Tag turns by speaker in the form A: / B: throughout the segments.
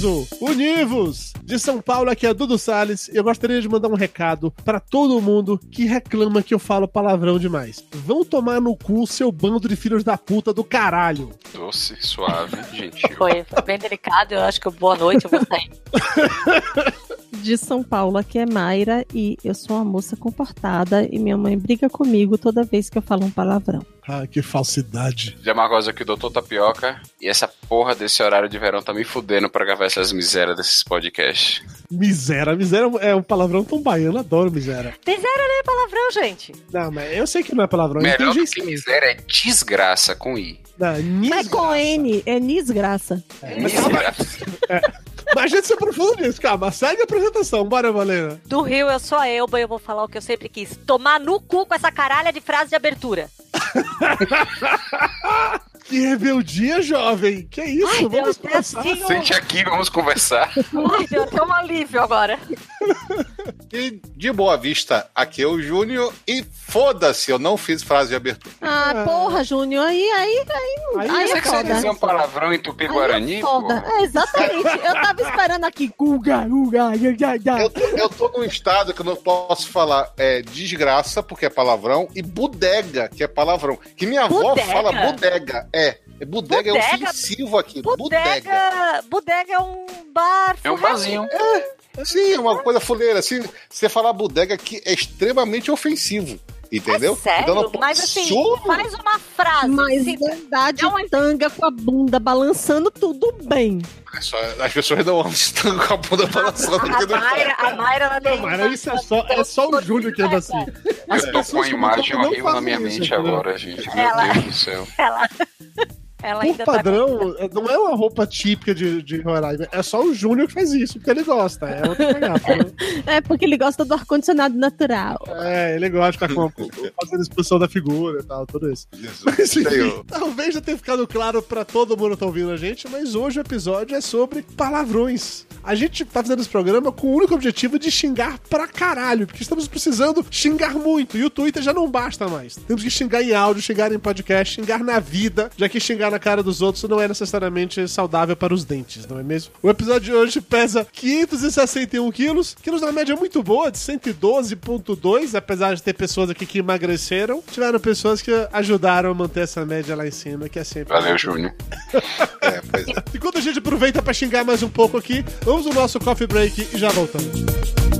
A: De peso, univos! De São Paulo, aqui é Dudu Salles e eu gostaria de mandar um recado para todo mundo que reclama que eu falo palavrão demais. Vão tomar no cu seu bando de filhos da puta do caralho.
B: Doce, suave, gentil.
C: Foi, foi bem delicado, eu acho que boa noite eu vou sair.
D: de São Paulo, aqui é Mayra e eu sou uma moça comportada e minha mãe briga comigo toda vez que eu falo um palavrão.
A: Ah, que falsidade.
B: De Amargosa aqui, doutor Tapioca. E essa porra desse horário de verão tá me fudendo pra gravar essas misérias desses podcasts.
A: Miséria, miséria é um palavrão tão baiano, adoro miséria.
C: Miséria não é palavrão, gente.
A: Não, mas eu sei que não é palavrão.
B: Melhor do que miséria é desgraça com I.
A: Não,
D: Mas com N, é nisgraça.
B: É, desgraça.
A: É. Mas a gente se aprofunda nisso, calma. Segue a apresentação, bora, Valena.
C: Do Rio, eu sou a Elba e eu vou falar o que eu sempre quis. Tomar no cu com essa caralha de frase de abertura.
A: que rebeldia, jovem. Que isso?
C: Ai,
A: vamos
C: Deus,
A: conversar.
B: Sente aqui, vamos conversar.
C: Ai, Deus, tem um alívio agora.
E: E de boa vista, aqui é o Júnior. E foda-se, eu não fiz frase de abertura.
D: Ah, porra, Júnior, aí, aí, aí, aí,
A: Aí
D: é
B: Você você
D: foda.
B: dizer um palavrão em tupi-guarani,
D: é foda. É, exatamente. Eu tava esperando aqui. Guga, guga, guga, guga.
E: Eu tô, eu tô num estado que eu não posso falar é, desgraça, porque é palavrão, e bodega, que é palavrão. Que minha avó fala bodega. É. é bodega, é
C: Bodega?
E: ofensivo aqui. Bodega.
C: Bodega, bodega é um bar.
B: É um barzinho.
E: Sim, é uma coisa fuleira. Assim, você falar bodega que é extremamente ofensivo. Entendeu?
C: É sério?
E: Então, não
C: Mas assim,
E: posso-
C: faz uma frase.
D: Mas
C: Se-
D: andar de
C: Dá um-
D: tanga com a bunda balançando, tudo bem.
E: É só- As pessoas não estão com a bunda balançando
C: A
E: aqui no
C: Mayra, a Mayra ela
A: Não,
C: uma-
A: isso é só, é só o Júnior que anda assim. As
B: Eu tô com uma imagem
A: não
B: horrível na minha mente agora, gente. Meu
C: Ela-
B: Deus do céu.
C: Ela, ela
A: Por
C: ainda tá
A: padrão, não é uma roupa típica de, de Roraima. É só o Júnior que faz isso, porque ele gosta. É né?
D: É porque ele gosta do ar-condicionado natural.
A: É, ele gosta de ficar com, fazendo exposição da figura e tal, tudo isso. Mas enfim, talvez já tenha ficado claro pra todo mundo que tá ouvindo a gente, mas hoje o episódio é sobre palavrões. A gente tá fazendo esse programa com o único objetivo de xingar pra caralho, porque estamos precisando xingar muito, e o Twitter já não basta mais. Temos que xingar em áudio, xingar em podcast, xingar na vida, já que xingar na cara dos outros não é necessariamente saudável para os dentes, não é mesmo? O episódio de hoje pesa 561 quilos, que nos dá uma média muito boa, de 112,2, apesar de ter pessoas aqui que emagreceram. Tiveram pessoas que ajudaram a manter essa média lá em cima, que é sempre.
B: Valeu, Júnior.
E: É, pois é.
A: Enquanto a gente aproveita pra xingar mais um pouco aqui, vamos no nosso coffee break e já voltamos.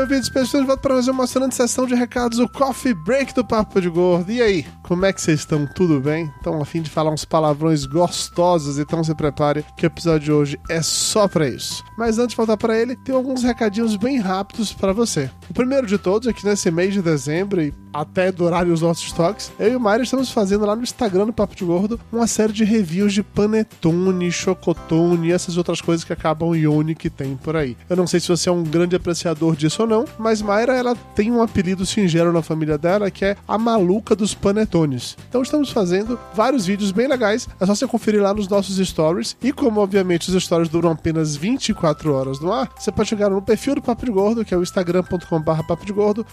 A: ouvintes, pessoas, volto para fazer uma excelente sessão de recados, o Coffee Break do Papo de Gordo. E aí, como é que vocês estão? Tudo bem? Estão a fim de falar uns palavrões gostosos, então se prepare que o episódio de hoje é só pra isso. Mas antes de voltar para ele, tem alguns recadinhos bem rápidos para você. O primeiro de todos é que nesse mês de dezembro e até durarem os nossos toques, eu e o Mário estamos fazendo lá no Instagram do Papo de Gordo uma série de reviews de panetone, chocotone e essas outras coisas que acabam ione que tem por aí. Eu não sei se você é um grande apreciador disso ou não, mas Mayra ela tem um apelido singelo na família dela que é a maluca dos panetones. Então estamos fazendo vários vídeos bem legais, é só você conferir lá nos nossos stories. E como obviamente os stories duram apenas 24 horas no ar, você pode chegar no perfil do Papo de Gordo, que é o instagram.com.br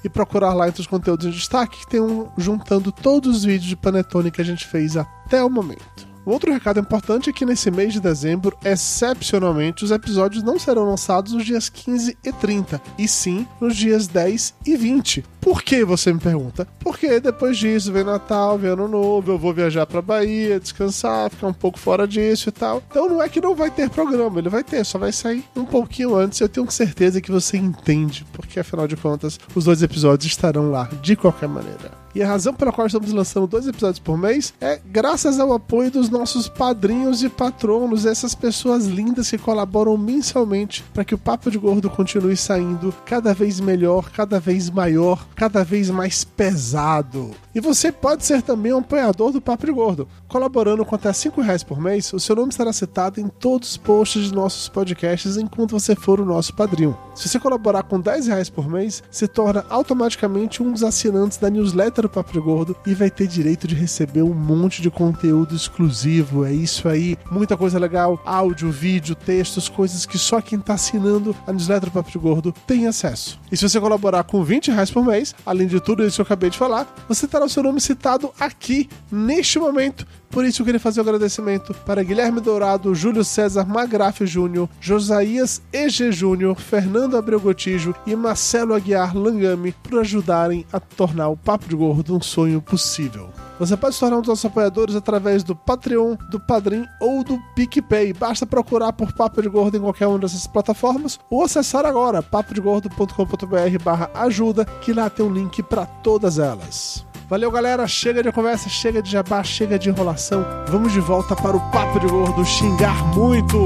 A: e procurar lá entre os conteúdos em destaque que tem um juntando todos os vídeos de panetone que a gente fez até o momento. Um outro recado importante é que nesse mês de dezembro, excepcionalmente, os episódios não serão lançados nos dias 15 e 30, e sim nos dias 10 e 20. Por que você me pergunta? Porque depois disso vem Natal, vem Ano Novo, eu vou viajar pra Bahia, descansar, ficar um pouco fora disso e tal. Então não é que não vai ter programa, ele vai ter, só vai sair um pouquinho antes. Eu tenho certeza que você entende, porque afinal de contas, os dois episódios estarão lá de qualquer maneira. E a razão pela qual estamos lançando dois episódios por mês é graças ao apoio dos nossos padrinhos e patronos, essas pessoas lindas que colaboram mensalmente para que o Papo de Gordo continue saindo cada vez melhor, cada vez maior, cada vez mais pesado. E você pode ser também um apoiador do Papo de Gordo. Colaborando com até 5 reais por mês, o seu nome será citado em todos os posts de nossos podcasts enquanto você for o nosso padrinho. Se você colaborar com 10 reais por mês, se torna automaticamente um dos assinantes da newsletter do Papo de Gordo e vai ter direito de receber um monte de conteúdo exclusivo. É isso aí, muita coisa legal, áudio, vídeo, textos, coisas que só quem tá assinando a newsletter do Papo de Gordo tem acesso. E se você colaborar com 20 reais por mês, além de tudo isso que eu acabei de falar, você terá o seu nome citado aqui, neste momento. Por isso eu queria fazer o um agradecimento para Guilherme Dourado, Júlio César Magraf Júnior, Josias EG Júnior, Fernando Abreu Gotijo e Marcelo Aguiar Langami por ajudarem a tornar o Papo de Gordo um sonho possível. Você pode se tornar um dos nossos apoiadores através do Patreon, do Padrim ou do PicPay. Basta procurar por Papo de Gordo em qualquer uma dessas plataformas ou acessar agora papodegordo.com.br barra ajuda, que lá tem um link para todas elas. Valeu, galera. Chega de conversa, chega de jabá, chega de enrolação. Vamos de volta para o Papo de Gordo xingar muito.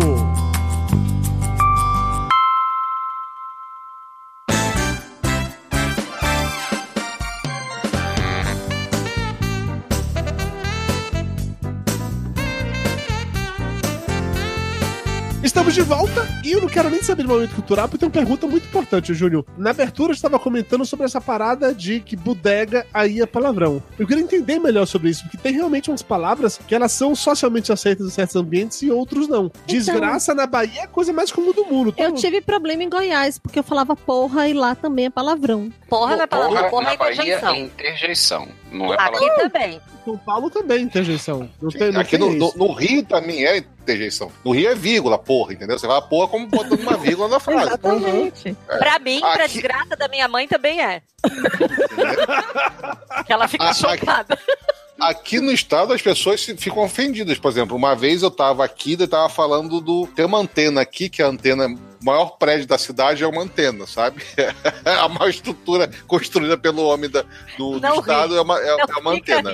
A: Estamos de volta e eu não quero nem saber do momento cultural, porque tem uma pergunta muito importante, Júnior. Na abertura eu estava comentando sobre essa parada de que bodega aí é palavrão. Eu queria entender melhor sobre isso, porque tem realmente umas palavras que elas são socialmente aceitas em certos ambientes e outros não. Desgraça na Bahia é a coisa mais comum do mundo.
D: Eu tive problema em Goiás, porque eu falava porra e lá também é palavrão.
C: Porra não é palavrão, porra
B: na
C: é
B: Bahia
C: interjeição.
B: é interjeição. Não é
C: Aqui
B: palavrão.
C: também.
A: São Paulo também interjeição. Não tem, não
E: Aqui
A: tem
E: no, no, no Rio também é interjeição. No Rio é vírgula, porra, entendeu? Você fala porra como botando uma vírgula na frase.
D: Exatamente.
C: Pra mim, pra
E: Aqui-
C: desgraça da minha mãe, também é. que ela fica
E: Ah,
C: chocada.
E: Aqui no estado as pessoas se- ficam ofendidas. Por exemplo, uma vez eu tava aqui e tava falando do. Tem uma antena aqui, que é a antena. O maior prédio da cidade é uma antena, sabe? a maior estrutura construída pelo homem da- do, do estado
C: ri.
E: é uma, é, é uma antena.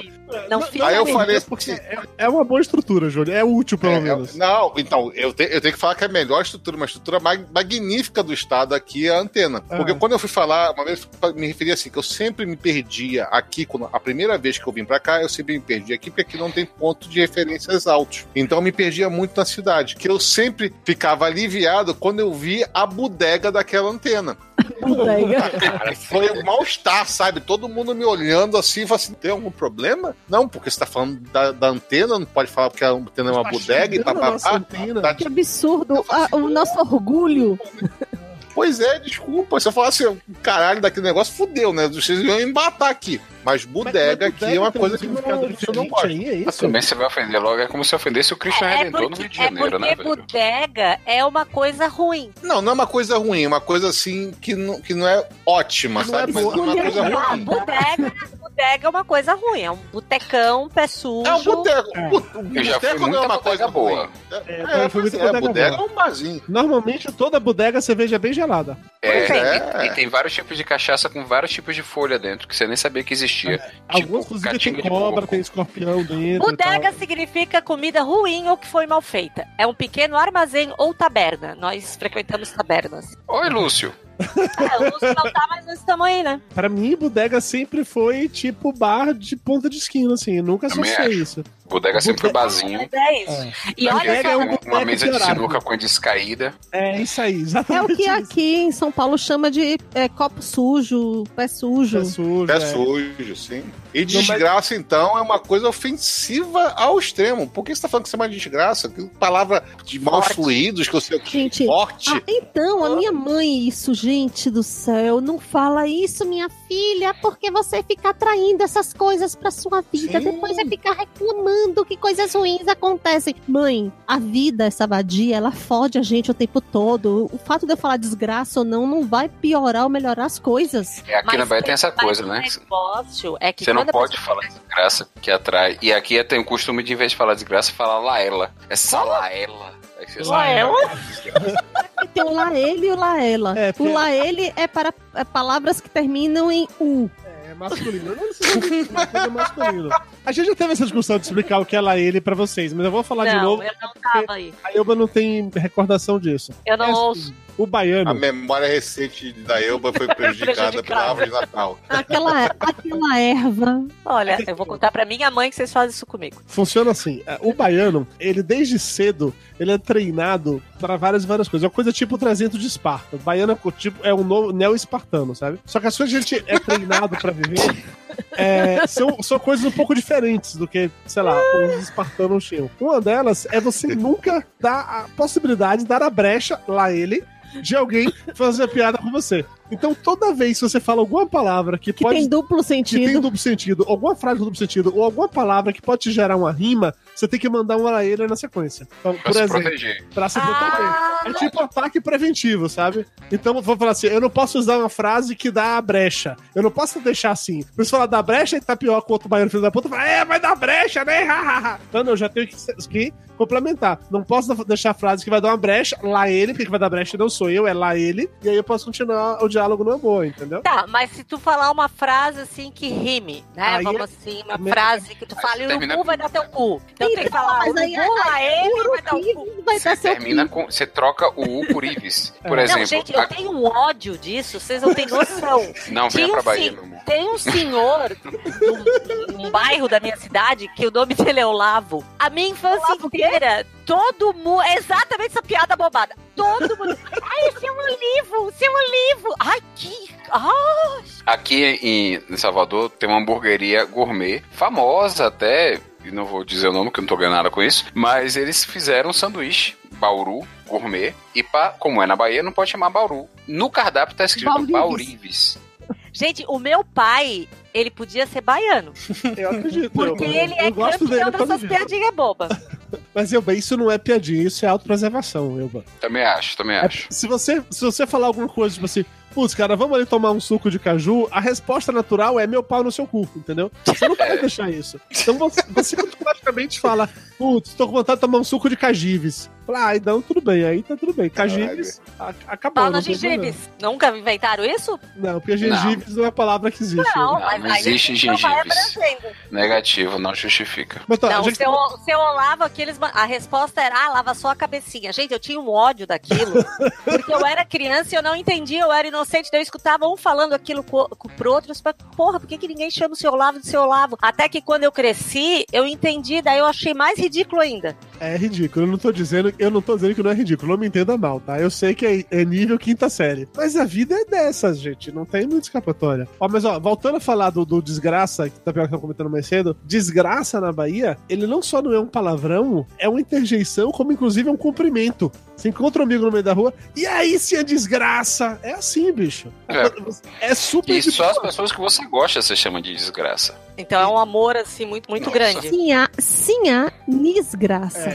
C: Não fica
E: Aí eu
C: rindo.
E: falei
A: porque
E: assim,
A: é, é uma boa estrutura, Júlio. É útil, pelo
E: É,
A: menos.
E: é- não, então, eu, te- eu tenho que falar que a melhor estrutura, uma estrutura mag- magnífica do estado aqui é a antena. Porque quando eu fui falar, uma vez me referi assim, que eu sempre me perdia aqui, quando, a primeira vez que eu vim pra cá, eu sempre me perdi aqui, porque aqui não tem ponto de referências altos. Então eu me perdia muito na cidade, que eu sempre ficava aliviado quando eu via a bodega daquela antena.
D: Bodega.
E: Cara, foi um mal-estar, sabe? Todo mundo me olhando assim, falando assim, tem algum problema? Não, porque você tá falando da, da antena, não pode falar porque a antena é uma
A: Tá
E: bodega e papapá.
A: antena.
E: Tá
D: Que absurdo. Ah, o nosso orgulho.
E: Pois é, desculpa. Se eu falasse o caralho daquele negócio, fudeu, né? Vocês iam embatar aqui. Mas bodega aqui é uma coisa
A: um
E: que não, que eu não gosto.
A: aí, é isso?
B: Também você vai ofender logo, é como se ofendesse o Christian
C: É
B: Redentor no
C: porque,
B: Rio de
C: é
B: Janeiro, né,
C: porque bodega é uma coisa ruim.
E: Não, não é uma coisa ruim, é uma coisa assim que não, que não é ótima,
A: Que não
E: sabe?
A: é
E: Mas não é uma coisa ruim.
C: bodega, bodega é uma coisa ruim. É um botecão, pé sujo.
E: É um boteco.
A: É.
E: Boteco não é uma coisa
B: boa.
E: boa.
A: É,
E: É, pois
A: muito
E: é,
A: bodega
E: bodega é um barzinho.
A: Normalmente toda bodega a cerveja é bem gelada.
B: É,
E: É.
B: E tem vários tipos de cachaça com vários tipos de folha dentro, que você nem sabia que existia.
A: Alguns, inclusive, tem
B: catinga de
A: cobra, tem escorpião dentro.
C: Bodega significa comida ruim ou que foi mal feita. É um pequeno armazém ou taberna. Nós frequentamos tabernas.
B: Oi, Lúcio.
C: É, o Lúcio não tá, mas nós estamos aí, né?
A: Pra mim, bodega sempre foi tipo bar de ponta de esquina, assim. Eu nunca associei isso.
B: Bodega sempre foi barzinho.
C: Mas é isso. E olha
A: Bodega
C: só,
A: é um
B: Uma- uma mesa de sinuca com a descaída.
A: É isso aí,
D: É o
A: exatamente
D: que
A: isso.
D: aqui em São Paulo chama de é, copo sujo, pé sujo.
A: É sujo.
E: Pé
A: é.
E: sujo, sim. E desgraça, então, é uma coisa ofensiva ao extremo. Por que você tá falando que você é uma desgraça? Que palavra de maus fluidos, que eu sei o que.
D: Gente,
E: Forte.
D: ah, então, a minha mãe, isso, gente do céu, não fala isso, minha filha, porque você fica atraindo essas coisas pra sua vida.
E: Sim.
D: Depois vai ficar reclamando que coisas ruins acontecem. Mãe, a vida, essa vadia, ela fode a gente o tempo todo. O fato de eu falar desgraça ou não, não vai piorar ou melhorar as coisas.
B: É, aqui na Bahia tem essa coisa,
C: o
B: né?
C: negócio é que
B: Você não pode
C: pessoa-
B: falar desgraça que atrai. E aqui tem o costume de, em vez de falar desgraça, falar laela. Essa laela. Você
C: Laela?
D: Tem o lá ele e o lá ela.
A: É,
D: o lá ele é para é, palavras que terminam em U.
A: É masculino. Não necessariamente coisa masculino. A gente já teve essa discussão de explicar o que é lá ele pra vocês, mas eu vou falar de
C: Não,
A: novo.
C: eu não tava aí.
A: A Elba não tem recordação disso.
C: Eu não
A: É assim,
C: ouço.
A: O baiano.
E: A memória recente da Elba foi prejudicada pela árvore de Natal.
D: Aquela, aquela erva.
C: Olha, eu vou contar pra minha mãe que vocês fazem isso comigo.
A: Funciona assim. é, O baiano, ele desde cedo, ele é treinado para várias várias coisas. É uma coisa tipo o 300 de Esparta. O baiano é, tipo, é um novo neo-espartano, sabe? Só que as coisas que a gente é treinado para viver é, são, são coisas um pouco diferentes do que, sei lá, os espartanos tinham. Uma delas é você nunca dar a possibilidade de dar a brecha, lá ele, de alguém fazer piada com você. Então, toda vez que você fala alguma palavra que,
D: Que
A: pode
D: tem duplo
A: que tem
D: sentido.
A: duplo sentido, alguma frase com duplo sentido, ou alguma palavra que pode te gerar uma rima, você tem que mandar um a ele na sequência. Então,
B: Pra
A: por
B: se
A: exemplo,
B: proteger.
A: pra se proteger. É tipo ataque preventivo, sabe? Então, vou falar assim: eu não posso usar uma frase que dá a brecha. Eu não posso deixar assim. Por isso falar da brecha e tapioca, o outro baiano filho da puta, fala, é, vai dar brecha, né? Então, não, eu já tenho que, que complementar. Não posso deixar a frase que vai dar uma brecha, lá ele, porque que vai dar brecha não sou eu, é lá ele, e aí eu posso continuar o diálogo numa boa, entendeu?
C: Tá, mas se tu falar uma frase assim que rime, né?
A: Aí
C: Vamos
A: é-
C: assim, uma
A: me-
C: frase que tu fala,
B: você termina
C: urubu vai dar teu cu. Então tem que falar,
D: mas aí-
C: urubu a ele vai dar o cu.
D: Não vai
B: Você
D: dar seu
B: termina com. Você troca o U por Ives. Por
A: É.
B: exemplo.
C: Não, gente,
B: a-
C: eu tenho um ódio disso, vocês não têm noção.
B: Não, venha pra Bahia, meu amor.
C: Tem um senhor num, bairro da minha cidade que o nome dele é Olavo. A minha infância inteira, todo mundo. Exatamente essa piada bobada. Todo mundo. Ai, seu Olivo, seu Olivo. Ai, que. Ai.
B: Aqui em, em Salvador tem uma hamburgueria gourmet, famosa até, e não vou dizer o nome que eu não tô ganhando nada com isso, mas eles fizeram um sanduíche Bauru gourmet, e pra, como é na Bahia, não pode chamar Bauru. No cardápio tá escrito
D: Baurives.
B: Baurives.
C: Gente, o meu pai, ele podia ser baiano.
A: Eu acredito.
C: Porque
A: eu,
C: ele é
A: eu gosto
C: campeão dessas piadinhas bobas.
A: Mas, Elba, isso não é piadinha, isso é autopreservação, Elba.
B: Também acho, também
A: É,
B: acho.
A: se, você, se você falar alguma coisa, tipo assim, putz, cara, vamos ali tomar um suco de caju, a resposta natural é meu pau no seu cu, entendeu? Você não pode deixar isso. Então você, você automaticamente fala, putz, tô com vontade de tomar um suco de cajives. Fala, ah, então tudo bem, aí tá tudo bem. Cajives, a- acabou. Não problema.
C: gengibes. Nunca inventaram isso?
A: Não, porque gengives não. é a palavra que existe.
C: Não,
A: né?
C: mas
B: não
C: aí
B: existe
C: a gente não vai
B: gengibes.
C: abrangendo.
B: Negativo, não justifica.
A: Mas tá,
C: Não,
A: que-
C: seu, seu Olavo, aqueles, a resposta era, ah, lava só a cabecinha. Gente, eu tinha um ódio daquilo, porque eu era criança e eu não entendia, eu era inocente, daí eu escutava um falando aquilo co- co- pro outro, eu falei, porra, por que, que ninguém chama o seu Olavo de seu Olavo? Até que quando eu cresci, eu entendi, daí eu achei mais ridículo ainda.
A: É ridículo, eu não tô dizendo, eu não tô dizendo que não é ridículo, não me entenda mal, tá? Eu sei que é, é nível quinta série. Mas a vida é dessas, gente, não tem muita escapatória. Ó, mas ó, voltando a falar do, do desgraça, que tá pior que eu comentando mais cedo, desgraça na Bahia, ele não só não é um palavrão, é uma interjeição, como inclusive é um cumprimento. Você encontra um amigo no meio da rua, e aí se é desgraça? É assim, bicho.
B: É.
A: É super
B: E
A: de
B: só as pessoas que você gosta você chama de desgraça.
C: Então é um amor, assim, muito, muito
B: Nossa.
C: grande.
D: Sim, há, sim, há desgraça.
A: É,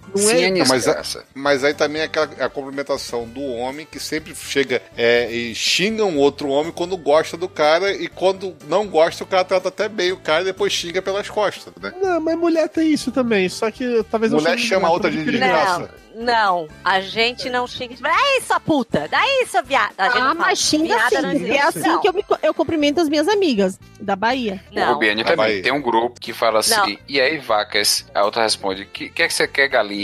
A: não
B: Sim,
A: é,
B: é
E: Não, mas, a-
B: desgraça.
E: mas aí também é aquela, a complementação do homem que sempre chega é, e xinga um outro homem quando gosta do cara e quando não gosta o cara trata até bem o cara e depois xinga pelas costas, né?
A: Não, mas mulher tem isso também, só que talvez
E: Mulher chama a outra de desgraça.
C: Não, não, a gente não xinga. Daí, sua puta! Daí, sua viada! A gente
D: Ah, mas xinga sim. É assim
C: não.
D: que eu, me, eu cumprimento as minhas amigas da Bahia.
C: Não.
B: O Biane também.
E: Bahia.
B: Tem um grupo que fala assim,
C: Não.
B: e aí, vacas? A outra responde, que que é que você quer, galinha?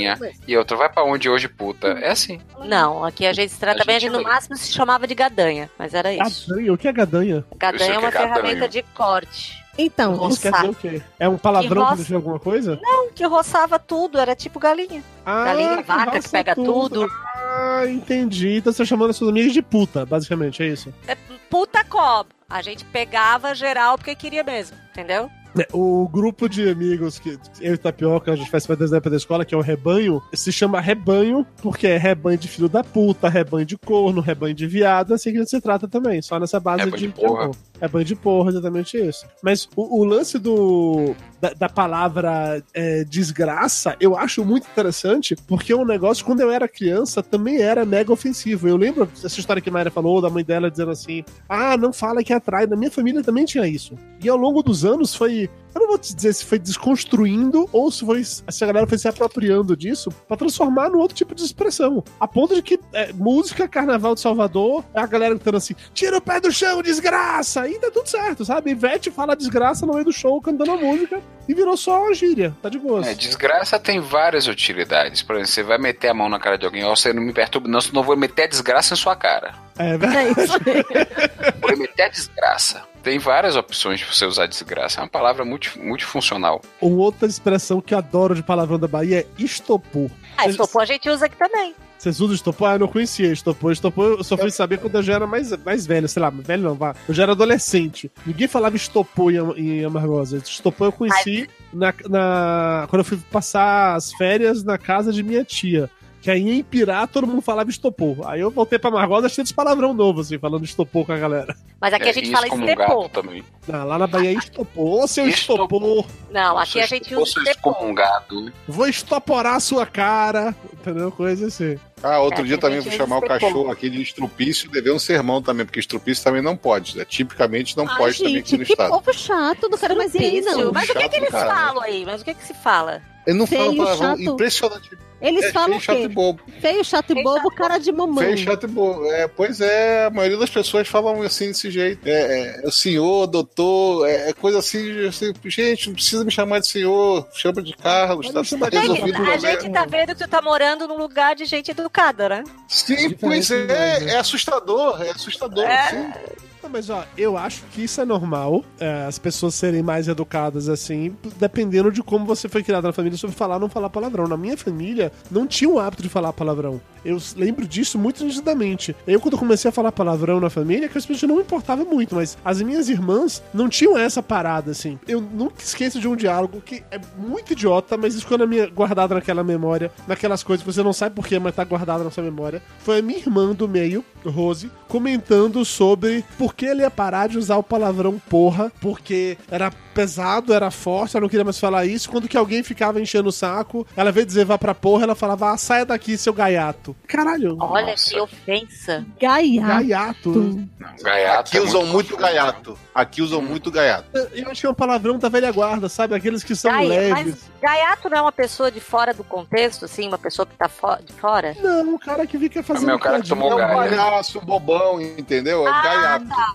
B: E a outra, vai pra onde hoje, puta? É assim.
C: Não, aqui a gente se trata
B: A
C: bem, a
B: gente
C: gente no máximo se chamava de gadanha, mas era isso.
A: Gadanha? O que é gadanha?
C: Gadanha é
B: o
C: uma
B: que é
C: ferramenta de corte.
D: Então, os
A: quer dizer o quê? É um palavrão
C: Que roça-
A: dizer alguma coisa?
C: Não, que roçava tudo, era tipo galinha.
A: Ah,
C: Galinha, vaca, que pega tudo.
A: Ah, entendi. Então você tá chamando seus amigos de puta, basicamente, é isso.
C: É puta cobra. A gente pegava geral porque queria mesmo, entendeu?
A: É, O grupo de amigos que eu e Tapioca, a gente faz parte da época da escola, que é o rebanho, se chama rebanho porque é rebanho de filho da puta, rebanho de corno, rebanho de viado, assim que a gente se trata também, só nessa base
B: Rebanho
A: de,
B: de porra.
A: Rebanho de porra, exatamente isso. Mas o, o lance do da, da palavra é, desgraça, eu acho muito interessante, porque é um negócio, quando eu era criança, também era mega ofensivo. Eu lembro essa história que a Mayra falou, da mãe dela dizendo assim: ah, não fala que atrai. Na minha família também tinha isso. E ao longo dos anos foi. Eu não vou te dizer se foi desconstruindo ou se, foi, se a galera foi se apropriando disso pra transformar num outro tipo de expressão. A ponto de que é, música, carnaval de Salvador, é a galera gritando assim: tira o pé do chão, desgraça! E tá tudo certo, sabe? Ivete fala desgraça no meio do show cantando a música e virou só uma gíria. Tá de boa.
B: É, desgraça tem várias utilidades. Por exemplo, você vai meter a mão na cara de alguém, ó, você não me perturba, não, senão eu vou meter a desgraça em sua cara.
A: É verdade.
B: Vou meter a desgraça. Tem várias opções de você usar desgraça. É uma palavra multi, multifuncional.
A: Uma outra expressão que eu adoro de palavrão da Bahia é estopor.
C: Ah, estopor a gente usa aqui também.
A: Vocês usam estopor? Ah, eu não conhecia estopor. Estopor eu só fui saber quando eu já era mais, mais velho, sei lá, velho não, vá. Eu já era adolescente. Ninguém falava estopor em, em Amargosa. Estopor eu conheci na, na- quando eu fui passar as férias na casa de minha tia. Que aí em Pirá todo mundo falava estopor. Aí eu voltei pra Amargosa cheio de palavrão novo, assim, falando estopor com a galera.
C: Mas aqui a gente fala
B: um gato também.
A: Não, lá na Bahia é estopor. Ô, seu estopor.
C: Não, aqui a gente usa
B: um gato.
A: Vou estoporar a sua cara. Entendeu? Coisa assim.
E: Ah, outro
C: É,
E: dia também vou chamar o
C: que
E: cachorro aqui de estrupício e dever um sermão também, porque estrupício também não pode. Né? Tipicamente não
D: Ai,
E: pode também
D: gente,
E: aqui no
D: que
E: estado.
D: povo chato, não quero mais ir aí, não.
C: Mas o que,
E: Chato
C: que eles falam aí? Mas o que, que se fala?
E: Ele não fala
D: Feio,
E: palavrão
D: chato.
E: impressionante.
D: Eles
E: É
D: falam
E: feio,
D: o
E: chato e bobo.
D: Feio, chato e bobo, cara de mamãe.
E: Feio, chato e bobo. É, pois é, a maioria das pessoas falam assim desse jeito. É, é, o senhor, doutor, é, é coisa assim, assim, Gente, não precisa me chamar de senhor, chama de Carlos, tá, tá resolvido.
C: a
E: né?
C: gente tá vendo que tu tá morando num lugar de gente educada, né?
E: Sim, pois é, é assustador, é assustador.
C: É.
E: sim.
A: Não, mas ó, eu acho que isso é normal, é, as pessoas serem mais educadas assim, dependendo de como você foi criado na família sobre falar ou não falar palavrão. Na minha família, não tinha o hábito de falar palavrão. Eu lembro disso muito nitidamente. Eu, quando comecei a falar palavrão na família, que as pessoas não importava muito, mas as minhas irmãs não tinham essa parada, assim. Eu nunca esqueço de um diálogo que é muito idiota, mas isso ficou na minha, guardado naquela memória, naquelas coisas que você não sabe porquê, mas tá guardado na sua memória. Foi a minha irmã do meio, Rose, comentando sobre por que ele ia parar de usar o palavrão porra, porque era pesado, era forte, ela não queria mais falar isso. Quando que alguém ficava enchendo o saco, ela veio dizer vá pra porra, ela falava, ah, saia daqui, seu gaiato. Caralho.
C: Olha que ofensa.
D: Gaiato.
A: Gaiato.
B: Gaiato
E: Aqui
B: é
E: usam
B: muito
E: muito gaiato. Aqui usam muito gaiato.
A: Eu acho que é um palavrão da velha guarda, sabe? Aqueles que são leves.
C: mas gaiato não é uma pessoa de fora do contexto, assim? Uma pessoa que tá fo- de fora?
A: Não, o cara que fica fazendo.
B: meu cara que tomou
E: É um palhaço bobão, entendeu? É
C: Ah,
E: gaiato.
C: Tá,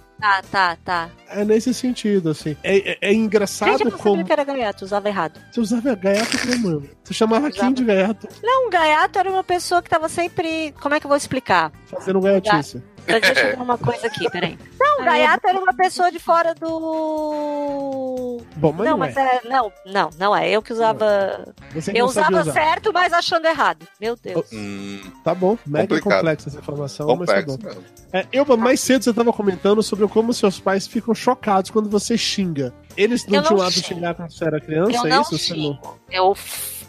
C: tá, tá.
A: É nesse sentido, assim. É, é, é engraçado
C: Gente, eu não
A: como.
C: sabia que era gaiato, usava errado.
A: Você usava gaiato como? Você chamava
C: Usava.
A: Kim de gaiato,
C: Não, um gaiato era uma pessoa que tava sempre... Como é que eu vou explicar?
A: fazendo gaiatice.
C: Mas Deixa eu ver uma coisa aqui, peraí. Não, gaiato era uma pessoa de fora do...
A: Bom, mas
C: não,
A: não,
C: mas
A: é.
C: é... Não, não, não é. Eu que usava...
A: Você que
C: Eu usava
A: usar.
C: certo, mas achando errado. Meu Deus.
E: Hum,
A: Tá bom, mega
E: Complicado.
A: complexa essa informação, mas
E: complexo
A: tá bom. É, Elba, mais cedo você tava comentando sobre como seus pais ficam chocados quando você xinga. Eles não
C: Eu não
A: tinham hábito de xingar quando você era criança,
C: Eu
A: é
C: não
A: isso? Você não...
C: xingo. Eu,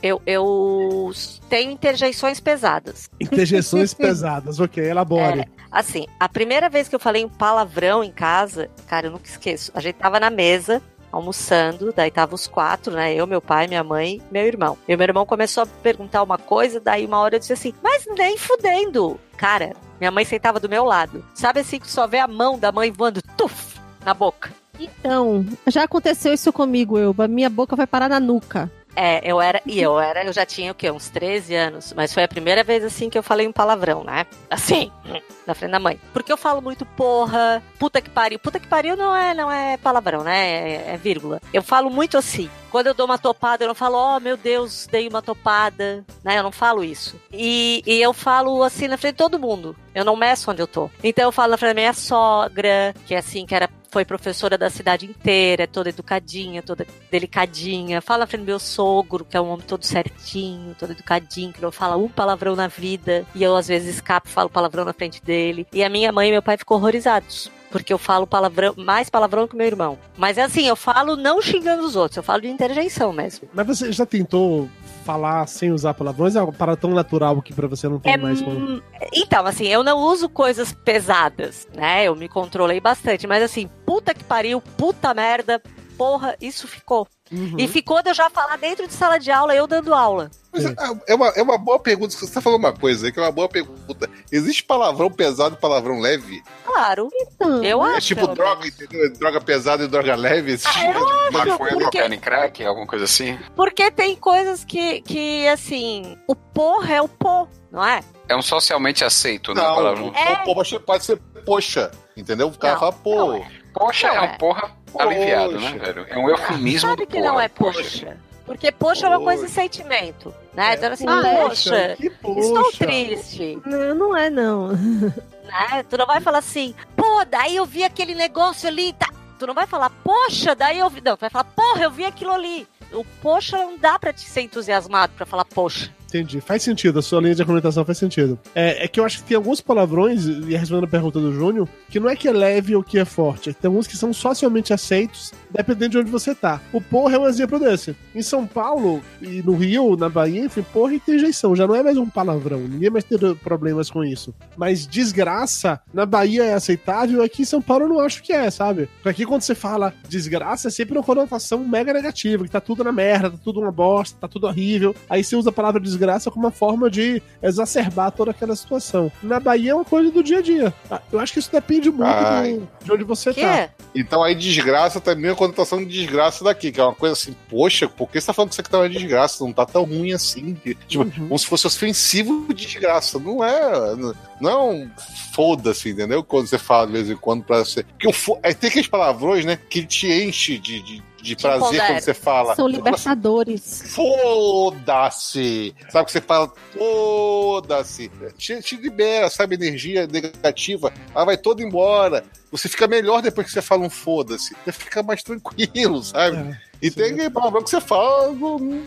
C: eu, eu tenho interjeições pesadas.
A: Interjeições pesadas, ok, elabore.
C: É, assim, a primeira vez que eu falei um palavrão em casa, cara, eu nunca esqueço. A gente tava na mesa, almoçando, daí tava os quatro, né? Eu, meu pai, minha mãe, meu irmão. E meu irmão começou a perguntar uma coisa, daí uma hora eu disse assim, mas nem fudendo. Cara, minha mãe sentava do meu lado. Sabe assim que só vê a mão da mãe voando, tuf, na boca.
D: Então, já aconteceu isso comigo, Elba. Minha boca vai parar na nuca.
C: É, eu era, e eu era, eu já tinha o quê? Uns 13 anos, mas foi a primeira vez assim que eu falei um palavrão, né? Assim, na frente da mãe. Porque eu falo muito porra, puta que pariu. Puta que pariu não é, não é palavrão, né? É, é vírgula. Eu falo muito assim. Quando eu dou uma topada, eu não falo, oh meu Deus, dei uma topada, né? Eu não falo isso. E, e eu falo assim na frente de todo mundo. Eu não meço onde eu tô. Então eu falo na frente da minha sogra, que é assim, que era foi professora da cidade inteira, é toda educadinha, toda delicadinha. Fala frente do meu sogro, que é um homem todo certinho, todo educadinho, que não fala um palavrão na vida. E eu, às vezes, escapo e falo palavrão na frente dele. E a minha mãe e meu pai ficam horrorizados. porque eu falo palavrão, mais palavrão que meu irmão. Mas é assim, eu falo não xingando os outros, eu falo de interjeição mesmo.
A: Mas você já tentou falar sem usar palavrões? É uma parada tão natural que pra você não tem
C: É,
A: mais como.
C: Então, assim, eu não uso coisas pesadas, né? Eu me controlei bastante, mas assim, puta que pariu, puta merda, porra, isso ficou.
A: Uhum.
C: E ficou de eu já falar dentro de sala de aula, eu dando aula.
E: Mas é- é uma, é uma boa pergunta. Você tá falando uma coisa aí que é uma boa pergunta. Existe palavrão pesado e palavrão leve?
C: Claro.
D: Então,
C: Eu
E: É
C: acho.
E: tipo
C: pelo
E: droga, entendeu? Droga pesada e droga leve? Existe
C: Ah, eu acho,
B: Maconha
C: porque,
B: cocaína e crack, alguma coisa assim.
C: porque tem coisas que, que, assim, o porra é o pô, não é?
B: É um socialmente aceito, né?
E: Não,
B: palavrão.
C: É.
E: pô, pode ser- poxa, entendeu? O cara
C: Não,
E: fala, pô,
C: não é.
B: Poxa,
C: Não
B: é
C: é.
B: um porra aliviado,
E: Poxa.
B: né, velho? É um eufemismo
C: Sabe
B: do
C: que
B: porra.
C: não é poxa. Porque poxa é uma coisa de sentimento, né? Então, assim,
D: Ah, é?
C: poxa,
A: que
C: estou
A: poxa.
C: triste.
D: Não, não é não.
C: né? Tu não vai falar assim, pô, daí eu vi aquele negócio ali, tá? Tu não vai falar, poxa, daí eu vi. Não, tu vai falar, porra, eu vi aquilo ali. O poxa não dá pra te ser entusiasmado pra falar poxa.
A: Entendi. Faz sentido, a sua linha de argumentação faz sentido. É, é que eu acho que tem alguns palavrões, e respondendo a pergunta do Júnior, que não é que é leve ou que é forte. Tem alguns que são socialmente aceitos, dependendo de onde você tá. O porra é um exemplo desse. Em São Paulo e no Rio, na Bahia, enfim, porra e interjeição. Já não é mais um palavrão. Ninguém mais tem problemas com isso. Mas desgraça, na Bahia é aceitável, aqui em São Paulo eu não acho que é, sabe? Porque aqui quando você fala desgraça, é sempre uma conotação mega negativa, que tá tudo na merda, tá tudo uma bosta, tá tudo horrível. Aí você usa a palavra desgraça como uma forma de exacerbar toda aquela situação. Na Bahia é uma coisa do dia a dia. Ah, Eu acho que isso depende muito do- de onde você
C: Que?
A: tá.
E: Então aí desgraça também é a conotação de desgraça daqui, que é uma coisa assim, poxa, por que você tá falando que isso aqui tá uma desgraça? Não tá tão ruim assim. Que- Tipo,
A: Uhum.
E: como se fosse ofensivo de desgraça. Não é. Não é um foda-se, entendeu? Quando você fala de vez em quando pra você. Porque o fo... é, tem aqueles palavrões, né, que te enche de, de, de prazer
C: empodera.
E: quando você fala.
D: São libertadores.
E: Foda-se! Sabe que você fala, foda-se! Te, te libera, sabe, energia negativa. Ela vai toda embora. Você fica melhor depois que você fala um foda-se. Você fica mais tranquilo, sabe?
A: É,
E: e
A: sim.
E: tem palavrão que você fala. não-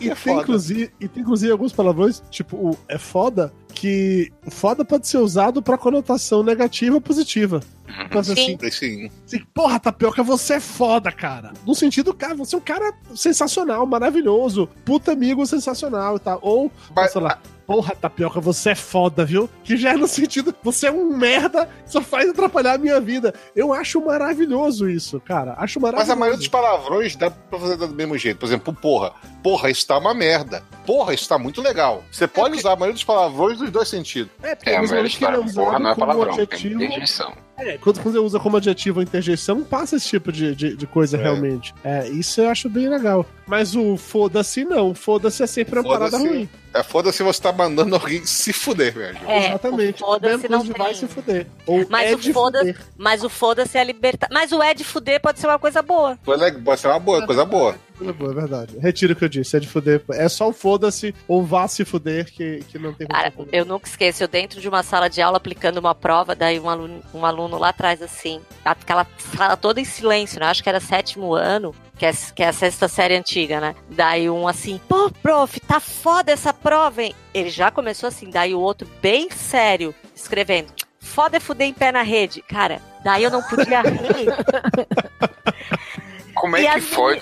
A: E,
E: É
A: tem,
E: foda.
A: inclusive, e tem inclusive alguns palavrões, tipo, o é foda, que foda pode ser usado pra conotação negativa ou positiva. Assim,
C: Sim.
E: Sim.
A: Assim, porra, Tapioca, você é foda, cara. No sentido, cara, você é um cara sensacional, maravilhoso, puta amigo sensacional e tal. Ou,
E: Mas-
A: sei lá, porra, Tapioca, você é foda, viu? Que já é no sentido, você é um merda, só faz atrapalhar a minha vida. Eu acho maravilhoso isso, cara. Acho maravilhoso.
E: Mas a maioria dos palavrões dá pra fazer do mesmo jeito. Por exemplo, porra. Porra, isso tá uma merda. Porra, isso tá muito legal. Você pode usar a maioria dos palavrões nos dois sentidos.
A: É, porque
B: É, a
A: mas
B: velha
A: que ele é
B: história.
A: usado
B: Porra não é
A: como
B: palavrão, é
A: adjetivo.
B: interjeição.
A: É, quando você usa como adjetivo ou interjeição, passa esse tipo de, de, de coisa
E: É.
A: realmente. É, isso eu acho bem legal. Mas o foda-se não. Foda-se é sempre uma parada
E: Foda-se.
A: ruim.
E: É foda se você tá mandando alguém se fuder, velho.
C: É,
A: Exatamente.
C: o foda-se
A: Mesmo
C: não
A: quando vai
C: tem.
A: se fuder. Ou
C: Mas
A: é
C: o
A: de
C: foda-
A: fuder.
C: Mas o foda-se é libertar. Mas o é de fuder pode ser uma coisa boa.
E: Pode pode ser uma boa, coisa boa.
A: Coisa boa, é verdade. Retiro o que eu disse, é de fuder. É só o foda-se ou vá se fuder que, que não tem
C: Cara,
A: fuder.
C: eu nunca esqueço, eu dentro de uma sala de aula aplicando uma prova, daí um aluno, um aluno lá atrás, assim, aquela sala toda em silêncio, né? Acho que era sétimo ano, que é, que é a sexta série antiga, né? Daí um assim, pô, prof, tá foda essa prova, hein? Ele já começou assim, daí o outro bem sério, escrevendo, foda é fuder em pé na rede. Cara, daí eu não podia rir.
B: Como
C: E
B: é que
C: as
B: foi?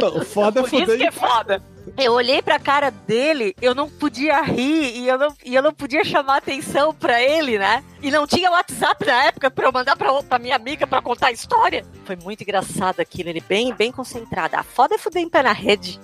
A: Não, foda é
C: Por isso que é foda. Eu olhei pra cara dele, eu não podia rir e eu não, e eu não podia chamar atenção pra ele, né? E não tinha WhatsApp na época pra eu mandar pra, pra minha amiga pra contar a história. Foi muito engraçado aquilo, ele bem, bem concentrado. A foda é fuder em pé na rede.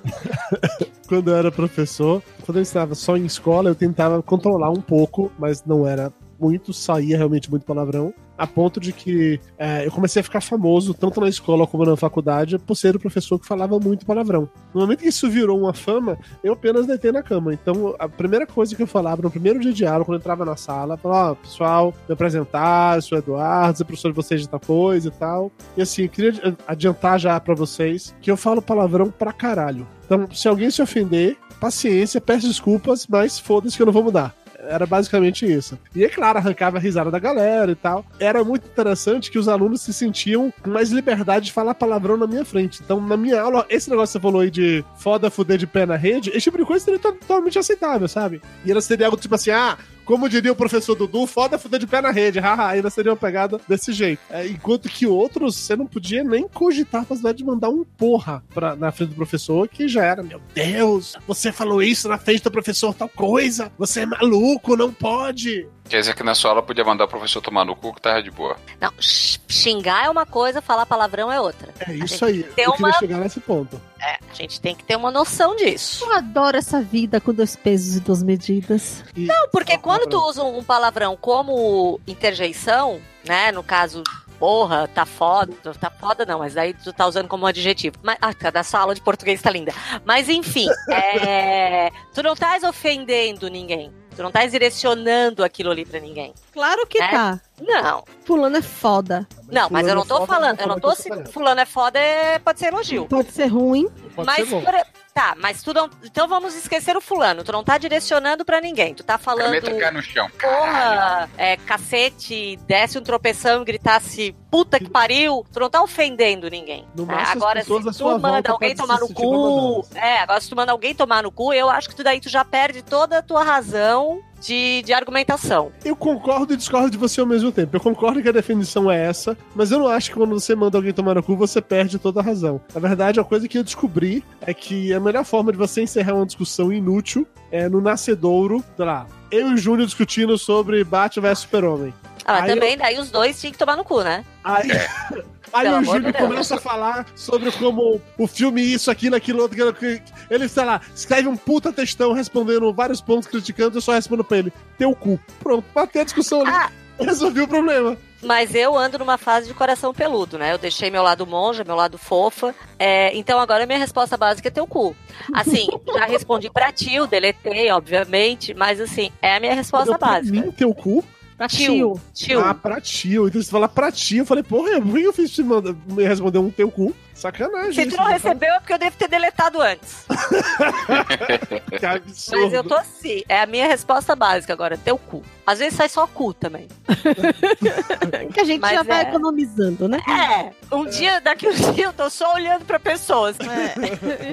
A: Quando eu era professor, quando eu estava só em escola, eu tentava controlar um pouco, mas não era muito, saía realmente muito palavrão. A ponto de que é, eu comecei a ficar famoso, tanto na escola como na faculdade, por ser o professor que falava muito palavrão. No momento que isso virou uma fama, eu apenas deitei na cama. Então, a primeira coisa que eu falava no primeiro dia de aula, quando eu entrava na sala, falava, ó, pessoal, me apresentar, eu sou Eduardo, sou professor de vocês de tal coisa e tal. E assim, eu queria adiantar já pra vocês que eu falo palavrão pra caralho. Então, se alguém se ofender, paciência, peço desculpas, mas foda-se que eu não vou mudar. Era basicamente isso. E é claro, arrancava a risada da galera e tal. Era muito interessante que os alunos se sentiam com mais liberdade de falar palavrão na minha frente. Então, na minha aula, esse negócio que você falou aí de foda fuder de pé na rede, esse tipo de coisa seria to- totalmente aceitável, sabe? E era seria algo tipo assim, ah, Como diria o professor Dudu, foda fuder de pé na rede. Haha, ainda seria uma pegada desse jeito. É, enquanto que outros, você não podia nem cogitar a possibilidade de mandar um porra pra, na frente do professor, que já era, meu Deus, você falou isso na frente do professor tal coisa, você é maluco, não pode.
B: Quer dizer que na sua aula podia mandar o professor tomar no cu que tava de boa.
C: Não, xingar é uma coisa, falar palavrão é outra.
A: É isso aí.
C: tem
A: Eu queria
C: uma-
A: chegar nesse ponto.
C: É, a gente tem que ter uma noção disso.
D: Eu adoro essa vida com dois pesos e duas medidas.
A: E-
C: Não, porque quando tu
A: palavrão.
C: usa um palavrão como interjeição, né? No caso, porra, tá foda, tá foda não, mas aí tu tá usando como adjetivo. Mas, ah, cada sua aula de português tá linda. Mas enfim, é, tu não estás ofendendo ninguém. Tu não estás direcionando aquilo ali pra ninguém.
D: Claro que
C: É?
D: tá.
C: Não,
D: Fulano é foda.
C: não, mas eu não
A: é
C: tô
A: foda,
C: falando, eu não tô se fulano é foda, é- pode ser elogio.
D: Pode ser ruim.
A: Pode
C: mas
A: ser bom.
C: por- tá, mas tu não, então vamos esquecer o fulano. Tu não tá direcionando pra ninguém. Tu tá falando
B: Caneta cai no chão.
C: Porra, é, cacete, desse um tropeção e gritasse puta que pariu, tu não tá ofendendo ninguém.
A: No máximo, as
C: Agora, se tu
A: sua
C: manda alguém tomar no cu, é, agora se tu manda alguém tomar no cu, eu acho que tu daí tu já perde toda a tua razão de, de argumentação.
A: Eu concordo e discordo de você ao mesmo tempo. Eu concordo que a definição é essa, mas eu não acho que quando você manda alguém tomar no cu, você perde toda a razão. Na verdade, a coisa que eu descobri é que a melhor forma de você encerrar uma discussão inútil é no nascedouro, sei lá, eu e o Júnior discutindo sobre Batman vs Super-Homem.
C: Ah, mas
A: Aí
C: também daí os dois tinham que tomar no cu, né?
A: Aí, aí
C: Pelo
A: o
C: de Deus.
A: começa a falar sobre como o filme isso, aquilo, aquilo, outro, aquilo. Ele, sei lá, escreve um puta textão respondendo vários pontos, criticando, eu só respondo pra ele, teu cu. Pronto, bateu a discussão ali.
C: Ah.
A: Resolvi o problema.
C: Mas eu ando numa fase de coração peludo, né? Eu deixei meu lado monja, meu lado fofa. É, então agora minha resposta básica é teu cu. Assim, já respondi pra ti, eu deletei, obviamente, mas assim, é a minha resposta
A: Pra
C: básica.
A: mim, teu cu?
D: Pra
C: Tio.
D: tio.
A: Ah, pra tio. Então você fala pra tio. Eu falei, porra, por que eu fiz te mandar, me responder um teu cu? Sacanagem.
C: Se tu não
A: né?
C: recebeu é porque eu devo ter deletado antes.
A: Que absurdo.
C: Mas eu tô assim. É a minha resposta básica agora, teu cu. Às vezes sai só cu também.
D: Que a gente
C: Mas
D: já vai
C: é.
D: economizando, né?
C: É, um dia, daqui um dia eu tô só olhando pra pessoas.